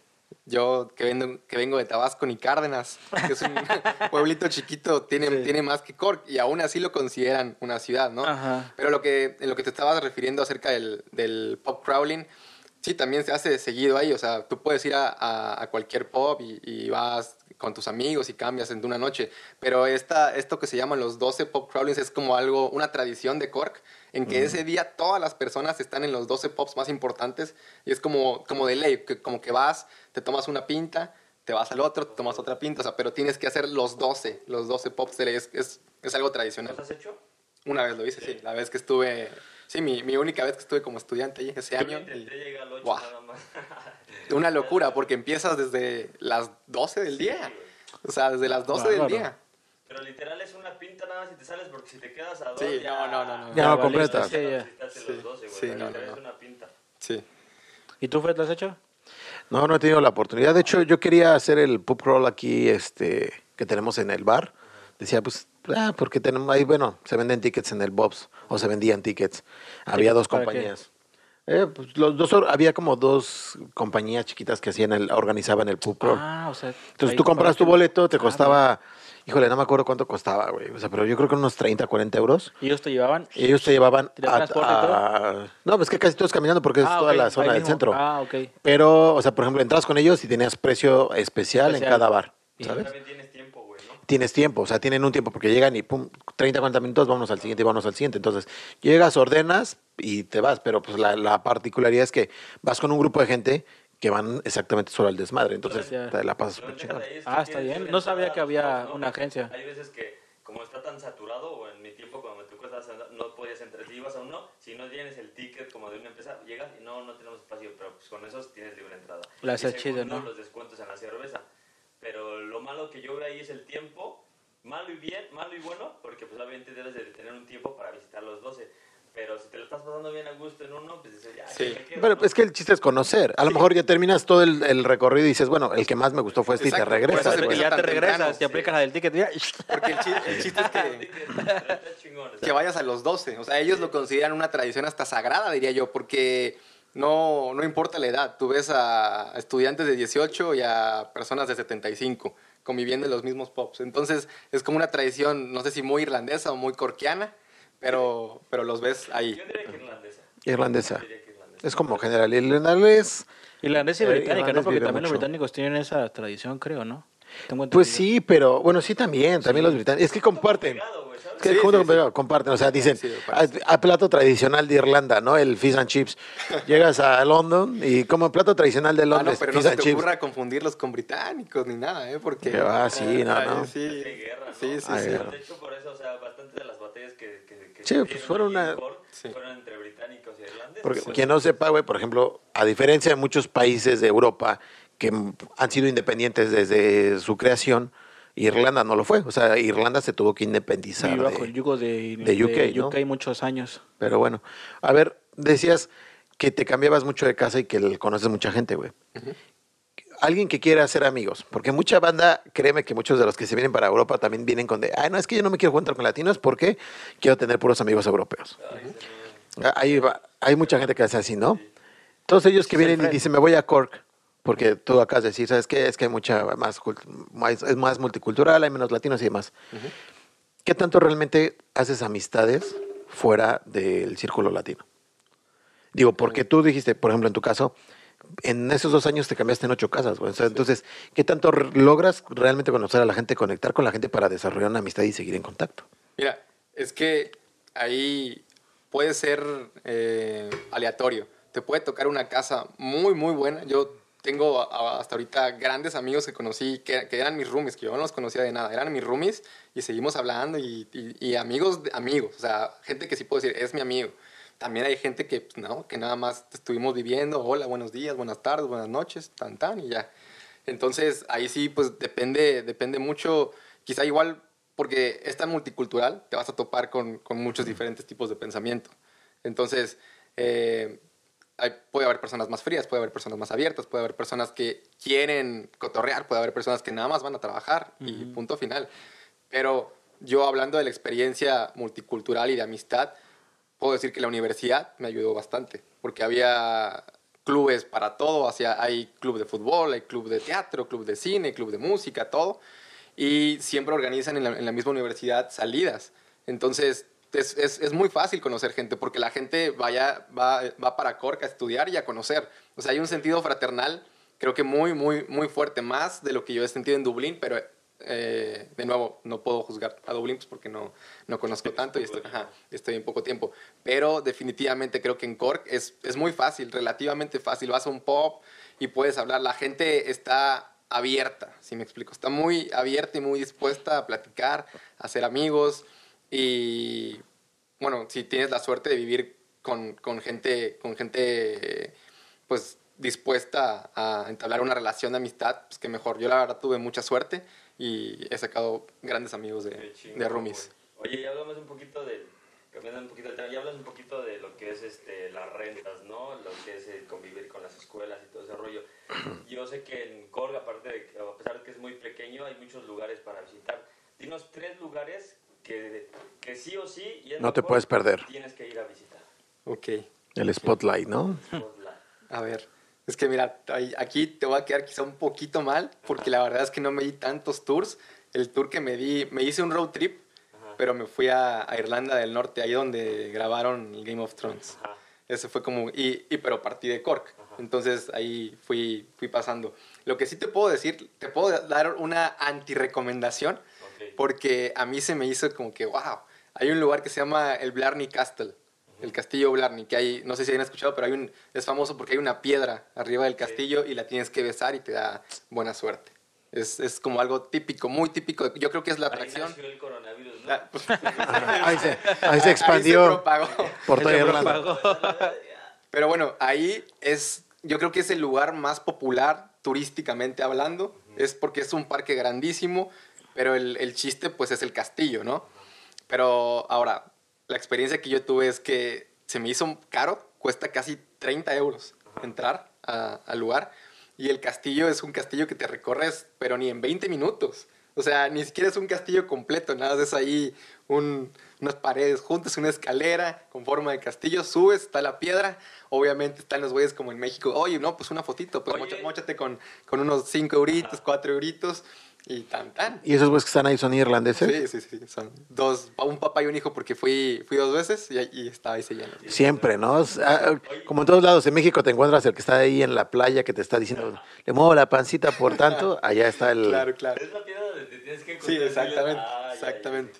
yo que, vengo- que vengo de Tabasco, ni Cárdenas, que es un pueblito chiquito, tiene, Sí. tiene más que Cork y aún así lo consideran una ciudad, ¿no? Ajá. Pero lo que, en lo que te estabas refiriendo acerca del, del pub crawling, sí, también se hace seguido ahí. O sea, tú puedes ir a, a- a cualquier pub y, y vas con tus amigos y cambias en una noche. Pero esta, esto que se llaman los 12 pub crawlings es como algo, una tradición de Cork, en que ese día todas las personas están en los 12 pubs más importantes y es como, como de ley, que, como que vas, te tomas una pinta, te vas al otro, te tomas otra pinta, o sea, pero tienes que hacer los 12, los 12 pubs de ley. Es, es, es algo tradicional. ¿Los has hecho? Una vez lo hice, sí. La vez que estuve. Sí, mi, mi única vez que estuve como estudiante ahí ese Yo año. intenté llegar al 8 Guau. nada más. Una locura, porque empiezas desde las 12 del día. O sea, desde las 12 del Bárbaro. día. Pero literal es una pinta nada más y te sales porque si te quedas a dos Sí, ya... no, no, no, no. Ya no valiste, completas. sí, ya. Sí, los 12, güey. sí, pero no, literal no, Es no. una pinta. Sí. ¿Y tú, Fred, lo has hecho? No, no he tenido la oportunidad. De hecho, yo quería hacer el pub crawl aquí, este, que tenemos en el bar. Decía, pues, ah, porque tenemos ahí, bueno, se venden tickets en el Bob's, o se vendían tickets. Había ¿Tickets dos compañías. Eh, pues, los dos, había como dos compañías chiquitas que hacían el, organizaban el pub crawl. Ah, o sea. Entonces tú compras tu boleto, te Ah, costaba, híjole, no me acuerdo cuánto costaba, güey. O sea, pero yo creo que unos 30, 40 euros. ¿Y ellos te llevaban? Y ellos te llevaban ¿Te daban transporte y a- No, pues que casi todos caminando porque es Ah, toda la ahí zona del mismo. centro. Ah, ok. Pero, o sea, por ejemplo, entras con ellos y tenías precio especial, en cada bar, Y ¿sabes? También tienes tiempo, güey, ¿no? Tienes tiempo, o sea, tienen un tiempo porque llegan y pum, 30, 40 minutos, vámonos al siguiente y vámonos al siguiente. Entonces, llegas, ordenas y te vas, pero pues la, la particularidad es que vas con un grupo de gente que van exactamente solo al desmadre, entonces Ya. te la pasas súper chingón. Ah, está bien. No sabía que había una agencia. Hay veces que, como está tan saturado, o en mi tiempo cuando me tocó no podías entrar. Si ibas a uno, si no tienes el ticket como de una empresa, llegas y no, no tenemos espacio, pero pues con esos tienes libre entrada. La Y haces chido, ¿no? los descuentos en la cerveza. Pero lo malo que yo veo ahí es el tiempo, malo y bien, malo y bueno, porque pues obviamente debes de tener un tiempo para visitar los 12. Pero si te lo estás pasando bien a gusto en uno, pues dices, ya, Sí. me quedo, Pero ¿no? es que el chiste es conocer. A lo mejor ya terminas todo el, el recorrido y dices, bueno, el que más me gustó fue este Exacto, y te regresas. empieza ya te regresas, temprano, te aplicas la del ticket. ya. Porque el, chi- el chiste es que. Que vayas a los 12. O sea, ellos lo consideran una tradición hasta sagrada, diría yo, porque no, no importa la edad. Tú ves a estudiantes de 18 y a personas de 75 conviviendo en los mismos pubs. Entonces, es como una tradición, no sé si muy irlandesa o muy corquiana, pero, pero los ves ahí. Yo diría que irlandesa. Irlandesa. Yo diría que irlandesa. Es como general. Irlandés, Irlandesa y Eh, británica, ¿no? irlandés Porque vive también los mucho. británicos tienen esa tradición, creo, ¿no? Pues sí, pero bueno, sí también, también los británicos. Es que comparten. Sí, junto sí, sí. comparten, o sea, dicen, Sí, a, parecido. a plato tradicional de Irlanda, ¿no? El fish and chips. Llegas a London y como plato tradicional de Ah, no, Londres, pero no fish se and te chips. ocurra confundirlos con británicos ni nada, ¿eh? Porque... Ah, sí, no, no. Sí, ¿no? sí, sí. Sí. De hecho, por eso, o sea, bastantes de las batallas que Sí, pues fueron una- Sí. fueron entre británicos y irlandeses. Porque Pues, quien no sepa, güey, por ejemplo, a diferencia de muchos países de Europa que han sido independientes desde su creación, Irlanda no lo fue. O sea, Irlanda se tuvo que independizar. Y de- bajo el yugo de, de UK, ¿no? muchos años. Pero bueno, a ver, decías que te cambiabas mucho de casa y que conoces mucha gente, güey. Alguien que quiera hacer amigos, porque mucha banda, créeme que muchos de los que se vienen para Europa también vienen con de, ay, no, es que yo no me quiero juntar con latinos porque quiero tener puros amigos europeos. Va- hay mucha gente que hace así, ¿no? Todos ellos que vienen y dicen, me voy a Cork, porque tú acabas de decir, ¿sabes qué? Es que hay mucha más, más- es más multicultural, hay menos latinos y demás. ¿Qué tanto realmente haces amistades fuera del círculo latino? Digo, porque tú dijiste, por ejemplo, en tu caso, en esos dos años te cambiaste en ocho casas, Entonces, ¿qué tanto logras realmente conocer a la gente, conectar con la gente para desarrollar una amistad y seguir en contacto? Mira, es que ahí puede ser eh, aleatorio. Te puede tocar una casa muy, muy buena. Yo tengo hasta ahorita grandes amigos que conocí, que, eran mis roomies, que yo no los conocía de nada. Eran mis roomies y seguimos hablando y, y- y amigos amigos. O sea, gente que sí puedo decir, es mi amigo. También hay gente que, pues, no, que nada más estuvimos viviendo, hola, buenos días, buenas tardes, buenas noches, tan, tan, y ya. Entonces, ahí sí, pues depende, depende mucho, quizá igual porque es tan multicultural, te vas a topar con, con muchos diferentes tipos de pensamiento. Entonces, eh, hay- puede haber personas más frías, puede haber personas más abiertas, puede haber personas que quieren cotorrear, puede haber personas que nada más van a trabajar y punto final. Pero yo hablando de la experiencia multicultural y de amistad, puedo decir que la universidad me ayudó bastante, porque había clubes para todo, hacia, hay club de fútbol, hay club de teatro, club de cine, club de música, todo, y siempre organizan en la, en la misma universidad salidas. Entonces, es, es- es muy fácil conocer gente, porque la gente vaya, va, va para Cork a estudiar y a conocer. O sea, hay un sentido fraternal, creo que muy, muy, muy fuerte, más de lo que yo he sentido en Dublín, pero eh, de nuevo, no puedo juzgar a Dublín pues, porque no, no conozco tanto y estoy, ajá, estoy en poco tiempo. Pero definitivamente creo que en Cork es, es muy fácil, relativamente fácil. Vas a un pop y puedes hablar. La gente está abierta, si me explico. Está muy abierta y muy dispuesta a platicar, a ser amigos. Y bueno, si tienes la suerte de vivir con, con gente, con gente pues dispuesta a entablar una relación de amistad, pues que mejor. Yo la verdad tuve mucha suerte y he sacado grandes amigos de, Qué chingón, de roomies. güey. Oye, ya hablamos un poquito de, cambiando un poquito el tema, ya hablas un poquito de lo que es este, las rentas, ¿no? Lo que es el convivir con las escuelas y todo ese rollo. Yo sé que en Cork, aparte de que, a pesar de que es muy pequeño, hay muchos lugares para visitar. Dinos tres lugares que, que sí o sí, yendo No te puedes perder. Tienes que ir a visitar. Ok, El spotlight, ¿no? Pozla. a ver. Es que mira, aquí te voy a quedar quizá un poquito mal, porque la verdad es que no me di tantos tours. El tour que me di, me hice un road trip, Ajá. pero me fui a, a Irlanda del Norte, ahí donde grabaron el Game of Thrones. Ajá. Ese fue como, y, y pero partí de Cork. Entonces ahí fui, fui pasando. Lo que sí te puedo decir, te puedo dar una anti-recomendación, porque a mí se me hizo como que, wow, hay un lugar que se llama el Blarney Castle, el castillo Blarney, que hay, no sé si hayan escuchado, pero hay un, es famoso porque hay una piedra arriba del castillo y la tienes que besar y te da buena suerte. Es, es como algo típico, muy típico. Yo creo que es la Ahí atracción. nació el coronavirus, ¿no? Ah, pues, Ahí se, ahí se se expandió propagó. por toda Se Irlanda. propagó. Pero bueno, ahí es, yo creo que es el lugar más popular turísticamente hablando. Es porque es un parque grandísimo, pero el, el chiste pues es el castillo, ¿no? Pero ahora, la experiencia que yo tuve es que se me hizo caro, cuesta casi 30 euros entrar a- al lugar. Y el castillo es un castillo que te recorres, pero ni en 20 minutos. O sea, ni siquiera es un castillo completo, nada, es ahí un- unas paredes juntas, una escalera con forma de castillo, subes, está la piedra, obviamente están los güeyes como en México, oye, no, pues una fotito, pues Oye. mocha- móchate con, con unos 5 euritos, 4 euritos y tan tan. ¿Y esos güeyes que están ahí son irlandeses? Sí, sí, sí, son dos, un papá y un hijo porque fui, fui dos veces y, y estaba ahí se lleno. Siempre, ¿no? Como en todos lados, en México te encuentras el que está ahí en la playa que te está diciendo, le muevo la pancita por tanto, allá está el... Claro, claro. Es la piedra donde te tienes que Sí, encontrar. exactamente, Ah, ya, ya sé exactamente.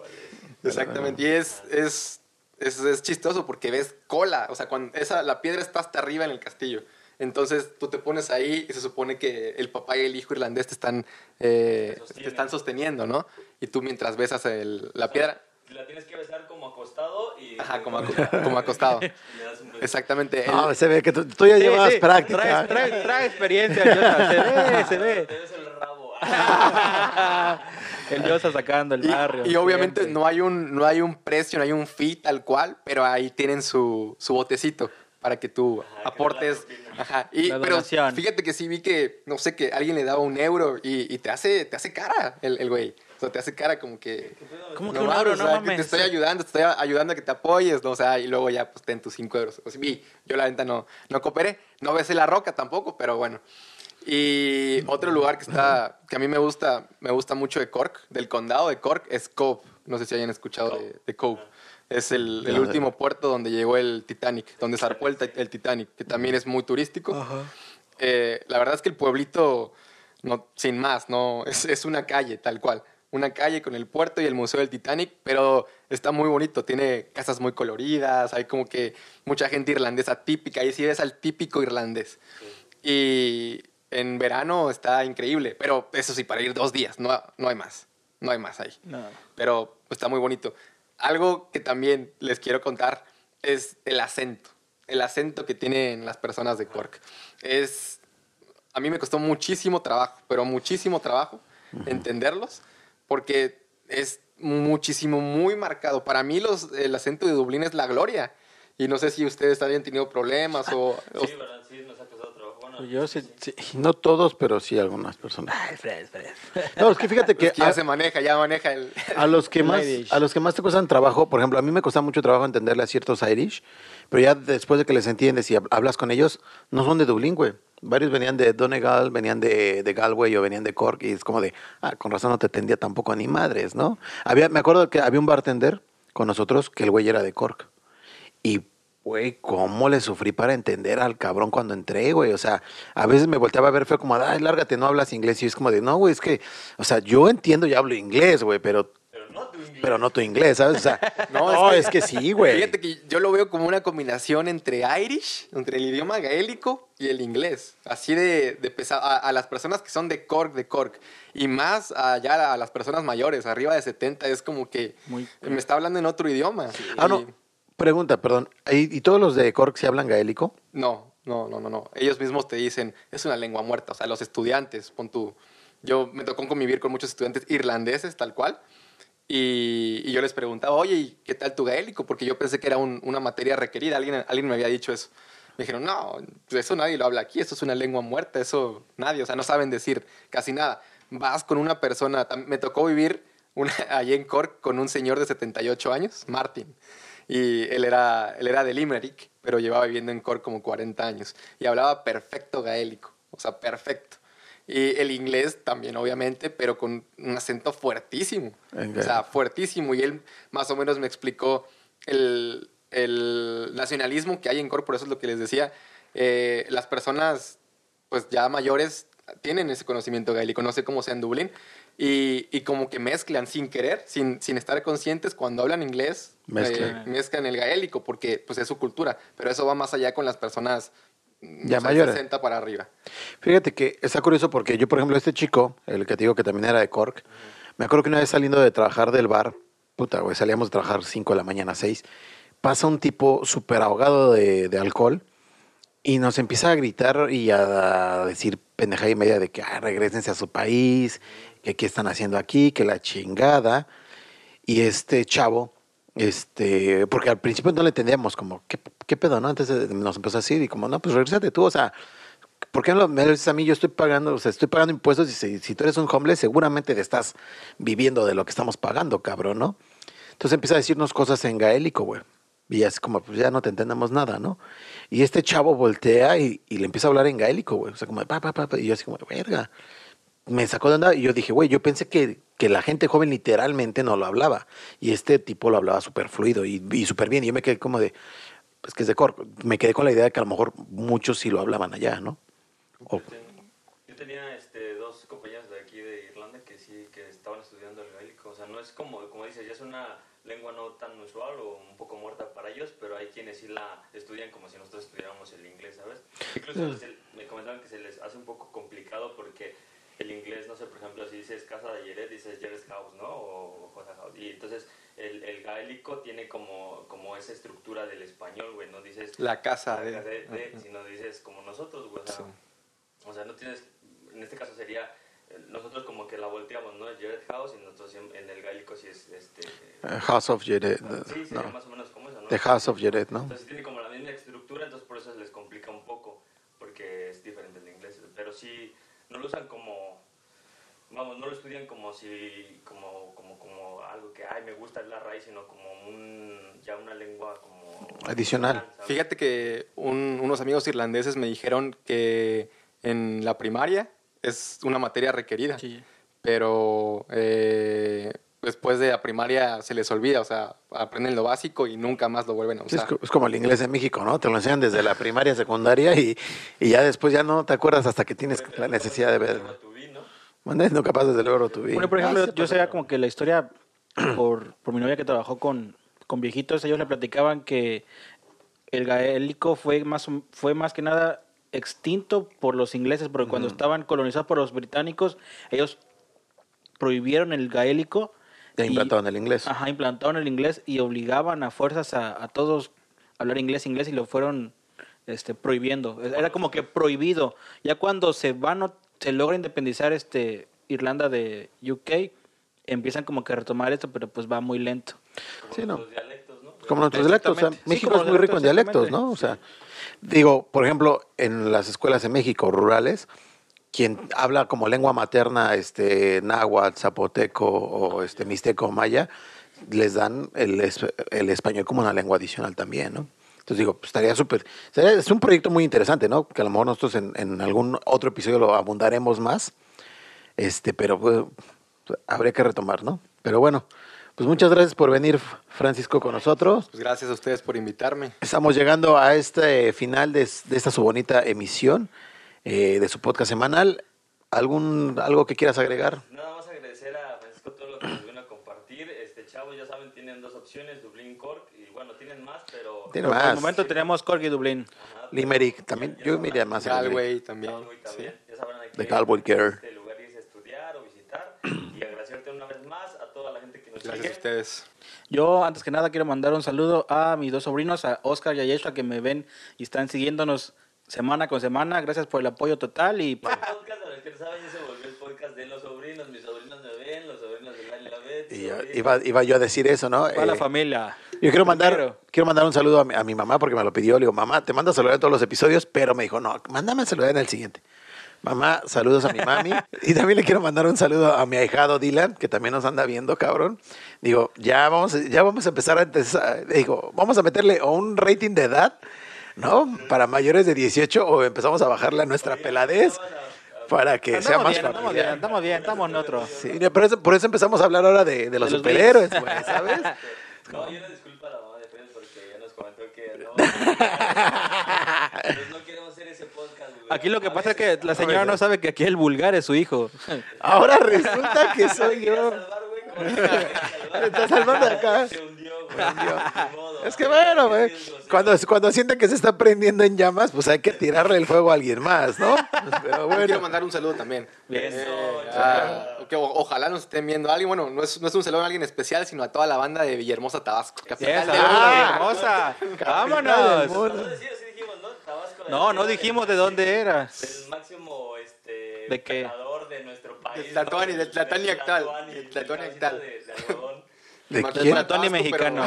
Exactamente. Y es, es, es, es chistoso porque ves cola. O sea, cuando esa, la piedra está hasta arriba en el castillo. Entonces tú te pones ahí y se supone que el papá y el hijo irlandés te están, eh, te están sosteniendo, ¿no? Y tú mientras besas el- la piedra, La tienes que besar como acostado y... ajá, como, aco- como acostado. y le das un beso. Exactamente. el- No, se ve que tú, tú ya Sí, llevas sí, práctica. Trae, trae, trae experiencia, Yosa, se ve, se ve. Te beso el rabo. El Yosa sacando el Y, barrio. y obviamente no hay, un, no hay un precio, no hay un fee tal cual, pero ahí tienen su, su botecito para que tú Ajá, aportes. Ajá. Y, La pero fíjate que sí vi que, no sé, que alguien le daba un euro y, y te, hace, te hace cara el, el güey. O sea, te hace cara como que... ¿Cómo que No un mames, euro? o No sea, que mames. te estoy ayudando, te estoy ayudando a que te apoyes, ¿no? O sea, y luego ya, pues, ten tus 5 euros. O sea, vi, yo la venta no, no cooperé. No besé la roca tampoco, pero bueno. Y otro lugar que está, que a mí me gusta, me gusta mucho de Cork, del condado de Cork, es Cove. No sé si hayan escuchado de, de Cove. Es el, el último puerto donde llegó el Titanic, donde zarpó el, el Titanic, que también es muy turístico. Eh, la verdad es que el pueblito, no, sin más, no, es, es una calle tal cual. Una calle con el puerto y el Museo del Titanic, pero está muy bonito. Tiene casas muy coloridas, hay como que mucha gente irlandesa típica. Ahí sí ves al típico irlandés. Y en verano está increíble, pero eso sí, para ir dos días, no, no hay más. No hay más ahí No. pero está muy bonito. Algo que también les quiero contar es el acento, el acento que tienen las personas de Cork. Es, a mí me costó muchísimo trabajo, pero muchísimo trabajo entenderlos, porque es muchísimo, muy marcado. Para mí los, el acento de Dublín es la gloria. Y no sé si ustedes habían tenido problemas o... o- Sí, ¿verdad? Sí, nos ha costado trabajo. Bueno, Pues Yo sí, sí. No todos, pero sí algunas personas. Ay, Fred, Fred. No, es que fíjate que es que ya a, se maneja, ya maneja el... a los que El más Irish. a los que más te cuestan trabajo, por ejemplo, a mí me cuesta mucho trabajo entenderle a ciertos Irish, pero ya después de que les entiendes y hab- hablas con ellos, no son de Dublín, güey. Varios venían de Donegal, venían de, de Galway o venían de Cork y es como de, ah, con razón no te entendía tampoco ni madres, ¿no? Había, me acuerdo que había un bartender con nosotros que el güey era de Cork. Y, güey, cómo le sufrí para entender al cabrón cuando entré, güey. O sea, a veces me volteaba a ver fue como, ay, lárgate, no hablas inglés. Y es como de, no, güey, es que, o sea, yo entiendo y hablo inglés, güey, pero, pero no tu inglés. pero no tu inglés, ¿sabes? O sea, No, no, es es, que- sí, güey. Fíjate que yo lo veo como una combinación entre Irish, entre el idioma gaélico y el inglés. Así de, de pesado. A, a las personas que son de Cork, de Cork. Y más allá a las personas mayores, arriba de 70, es como que Muy- me está hablando en otro idioma. Ah, no. Pregunta, perdón. ¿Y, todos los de Cork se hablan gaélico? No, no, no, no, no. Ellos mismos te dicen, es una lengua muerta. O sea, los estudiantes, pon tú. Yo me tocó convivir con muchos estudiantes irlandeses, tal cual. Y, yo les preguntaba, oye, ¿y qué tal tu gaélico? Porque yo pensé que era un- una materia requerida. Alguien, alguien me había dicho eso. Me dijeron, no, eso nadie lo habla aquí. Eso es una lengua muerta. Eso nadie, o sea, no saben decir casi nada. Vas con una persona. Me tocó vivir una, allí en Cork con un señor de 78 años, Martin. Y él era, él era de Limerick, pero llevaba viviendo en Cork como 40 años. Y hablaba perfecto gaélico, o sea, perfecto. Y el inglés también, obviamente, pero con un acento fuertísimo. En O sea, fuertísimo. Y él más o menos me explicó el, el nacionalismo que hay en Cork, por eso es lo que les decía. Eh, las personas, pues ya mayores, tienen ese conocimiento gaélico, no sé cómo sea en Dublín, y, y como que mezclan sin querer, sin, sin estar conscientes, cuando hablan inglés, Mezclan. eh, mezclan el gaélico, porque pues es su cultura, pero eso va más allá con las personas no Ya mayores. 60 para arriba. Fíjate que está curioso porque yo, por ejemplo, este chico, el que te digo que también era de Cork, me acuerdo que una vez saliendo de trabajar del bar, puta, güey, salíamos de trabajar 5 de la mañana, 6, pasa un tipo súper ahogado de, de alcohol y nos empieza a gritar y a, decir pendejada y media de que ah, regresense a su país, que qué están haciendo aquí, que la chingada. Y este chavo, este, porque al principio no le entendíamos como, ¿qué, pedo, no? Entonces nos empezó a decir y como, no, pues regresate tú, o sea, ¿por qué no me dices a mí? Yo estoy pagando, o sea, estoy pagando impuestos y si, tú eres un homeless, seguramente te estás viviendo de lo que estamos pagando, cabrón, ¿no? Entonces empieza a decirnos cosas en gaélico, güey. Y así como, pues ya no te entendemos nada, ¿no? Y este chavo voltea y, y le empieza a hablar en gaélico, güey. O sea, como, pa, pa, pa, pa. Y yo así como, verga. Me sacó de onda y yo dije, güey, yo pensé que, que la gente joven literalmente no lo hablaba. Y este tipo lo hablaba súper fluido y, y súper bien. Y yo me quedé como de, pues que es de Cork. Me quedé con la idea de que a lo mejor muchos sí lo hablaban allá, ¿no? O- Yo tenía tenía este, dos compañeros de aquí de Irlanda que sí, que estaban estudiando el gaélico. O sea, no es como, como dices, ya es una lengua no tan usual o un poco muerta para ellos, pero hay quienes sí la estudian como si nosotros estudiáramos el inglés, ¿sabes? Incluso se- me comentaban que se les hace un poco complicado porque el inglés, no sé, por ejemplo, si dices casa de Jared, dices Jared's house, ¿no? O Jota house. Y entonces el, el gaélico tiene como, como esa estructura del español, güey, no dices La casa la de... casa de- de, sino dices como nosotros, güey. O sea, Sí. o sea, no tienes, en este caso sería, nosotros como que la volteamos, ¿no? Jared House y nosotros en, el gaélico sí es, este... Eh, House of Jared. sí, sería no. más o menos como eso, ¿no? The House of Jared, ¿no? Entonces tiene como la misma estructura, entonces por eso les complica un poco, porque es diferente el inglés. Pero sí, no lo usan como, vamos, no lo estudian como si, como, como, como algo que, ay, me gusta la raíz, sino como un, ya una lengua como... Adicional. Fíjate que un- unos amigos irlandeses me dijeron que en la primaria es una materia requerida, Sí. pero eh, después de la primaria se les olvida, o sea, aprenden lo básico y nunca más lo vuelven a usar. es como el inglés en México, ¿no? Te lo enseñan desde la primaria, secundaria y, y ya después ya no te acuerdas hasta que tienes la necesidad de ver. Tu vi, ¿no? Bueno, no capaz desde luego tu vida. Bueno, por ejemplo, Ah, yo sabía como que la historia, por, por mi novia que trabajó con, con viejitos, ellos le platicaban que el gaélico fue más, fue más que nada extinto por los ingleses, porque cuando estaban colonizados por los británicos, ellos prohibieron el gaélico. Ya implantaron el inglés. Ajá, implantaron el inglés y obligaban a fuerzas a, a todos a hablar inglés, inglés y lo fueron este, prohibiendo. Era como que prohibido. Ya cuando se van o se logra independizar este Irlanda de UK, empiezan como que a retomar esto, pero pues va muy lento. Como Sí, no. los dialectos, ¿no? Como nuestros dialectos. O sea, Exactamente. Sí, México es muy rico en dialectos, dialectos, ¿no? O sea, digo, por ejemplo, en las escuelas de México rurales, quien habla como lengua materna este náhuatl, zapoteco o este mixteco maya, les dan el, el español como una lengua adicional también, ¿no? Entonces digo, pues estaría súper, es un proyecto muy interesante, ¿no? Que a lo mejor nosotros en, en algún otro episodio lo abundaremos más, este, pero pues, habría que retomar, ¿no? Pero bueno, pues muchas gracias por venir, Francisco, con nosotros. Pues gracias a ustedes por invitarme. Estamos llegando a este final de, de esta su bonita emisión eh, de su podcast semanal. ¿Algún, ¿Algo que quieras agregar? Nada más agradecer a Francisco todo lo que nos vino a compartir. Este chavos, ya saben, tienen dos opciones, Dublín Cork, y bueno, tienen más, pero... Tiene Por el momento tenemos Cork y Dublín. Ajá, Limerick, también. Yo me iría más. Galway también. Galway sí. también. Ya aquí De Galway Care. este lugar estudiar o visitar. Y agradecerte una vez más a toda la gente que nos Gracias a ustedes. Yo, antes que nada, quiero mandar un saludo a mis dos sobrinos, a Oscar y a Yeshua, que me ven y están siguiéndonos semana con semana. Gracias por el apoyo total y pues, que no saben, ya se volvió el podcast de los sobrinos. Mis sobrinos me ven, los sobrinos de Lali la ven. Y yo- iba, iba yo a decir eso, ¿no? para la Eh, familia. yo quiero mandar, Quiero. quiero mandar un saludo a mi, a mi mamá porque me lo pidió. Le digo, mamá, te mando a saludar en todos los episodios, pero me dijo, no, mándame a saludar en el siguiente. Mamá, saludos a mi mami. y también le quiero mandar un saludo a mi ahijado Dylan, que también nos anda viendo, cabrón. Digo, ya vamos, ya vamos a empezar a empezar- Digo, vamos a meterle o un rating de edad, ¿no? Para mayores de 18 o empezamos a bajarle a nuestra peladez para que sea Andamos más bien, bien, familiar. andamos bien, estamos en otro. Sí, por eso, por eso empezamos a hablar ahora de, de los De los superhéroes, güey, ¿sabes? No, yo le disculpo a la mamá de Fred porque ya nos comentó que no. pues no queremos hacer ese podcast, güey. Aquí lo que A pasa es veces- que la señora no sabe que aquí el vulgar es su hijo. Ahora resulta que soy yo. Me está salvando acá. Se hundió, güey. Es que bueno, güey. ¿eh? Cuando, cuando siente que se está prendiendo en llamas, pues hay que tirarle el fuego a alguien más, ¿no? Pero Yo quiero bueno. mandar un saludo también. Eso, que o- ojalá nos estén viendo alguien. Bueno, no es, no es un saludo a alguien especial, sino a toda la banda de Villahermosa, Tabasco. Capital Ah. mundo. hermosa. del Vámonos. No, ¿no? Tabasco. No, no dijimos de dónde era. El máximo, este... ¿De qué? De nuestro país. Del Tlatoani, ¿no? del Tlatoani actual, del cabecita actual. de- de algodón. ¿De Mar- quién? Tlatoani Tabasco, mexicano.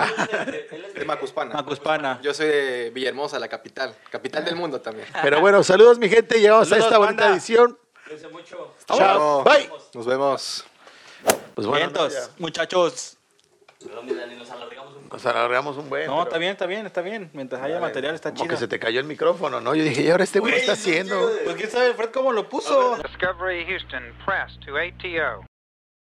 de- Macuspana. Macuspana. Yo soy de Villahermosa, la capital. Capital del mundo también. Pero bueno, saludos, mi gente. Llegamos a Saludos, esta bonita banda. edición. Cuídense mucho. Chao. Bye. Nos vemos. Pues bueno, no, Vientos, muchachos. Dani, nos alargamos un poco. nos alargamos un buen. No, pero- está bien, está bien, está bien. Mientras haya material está Como chido. que se te cayó el micrófono, ¿no? Yo dije, ¿y ahora este güey qué está haciendo? Pues quién sabe, Fred, cómo lo puso. Discovery Houston, press to ATO.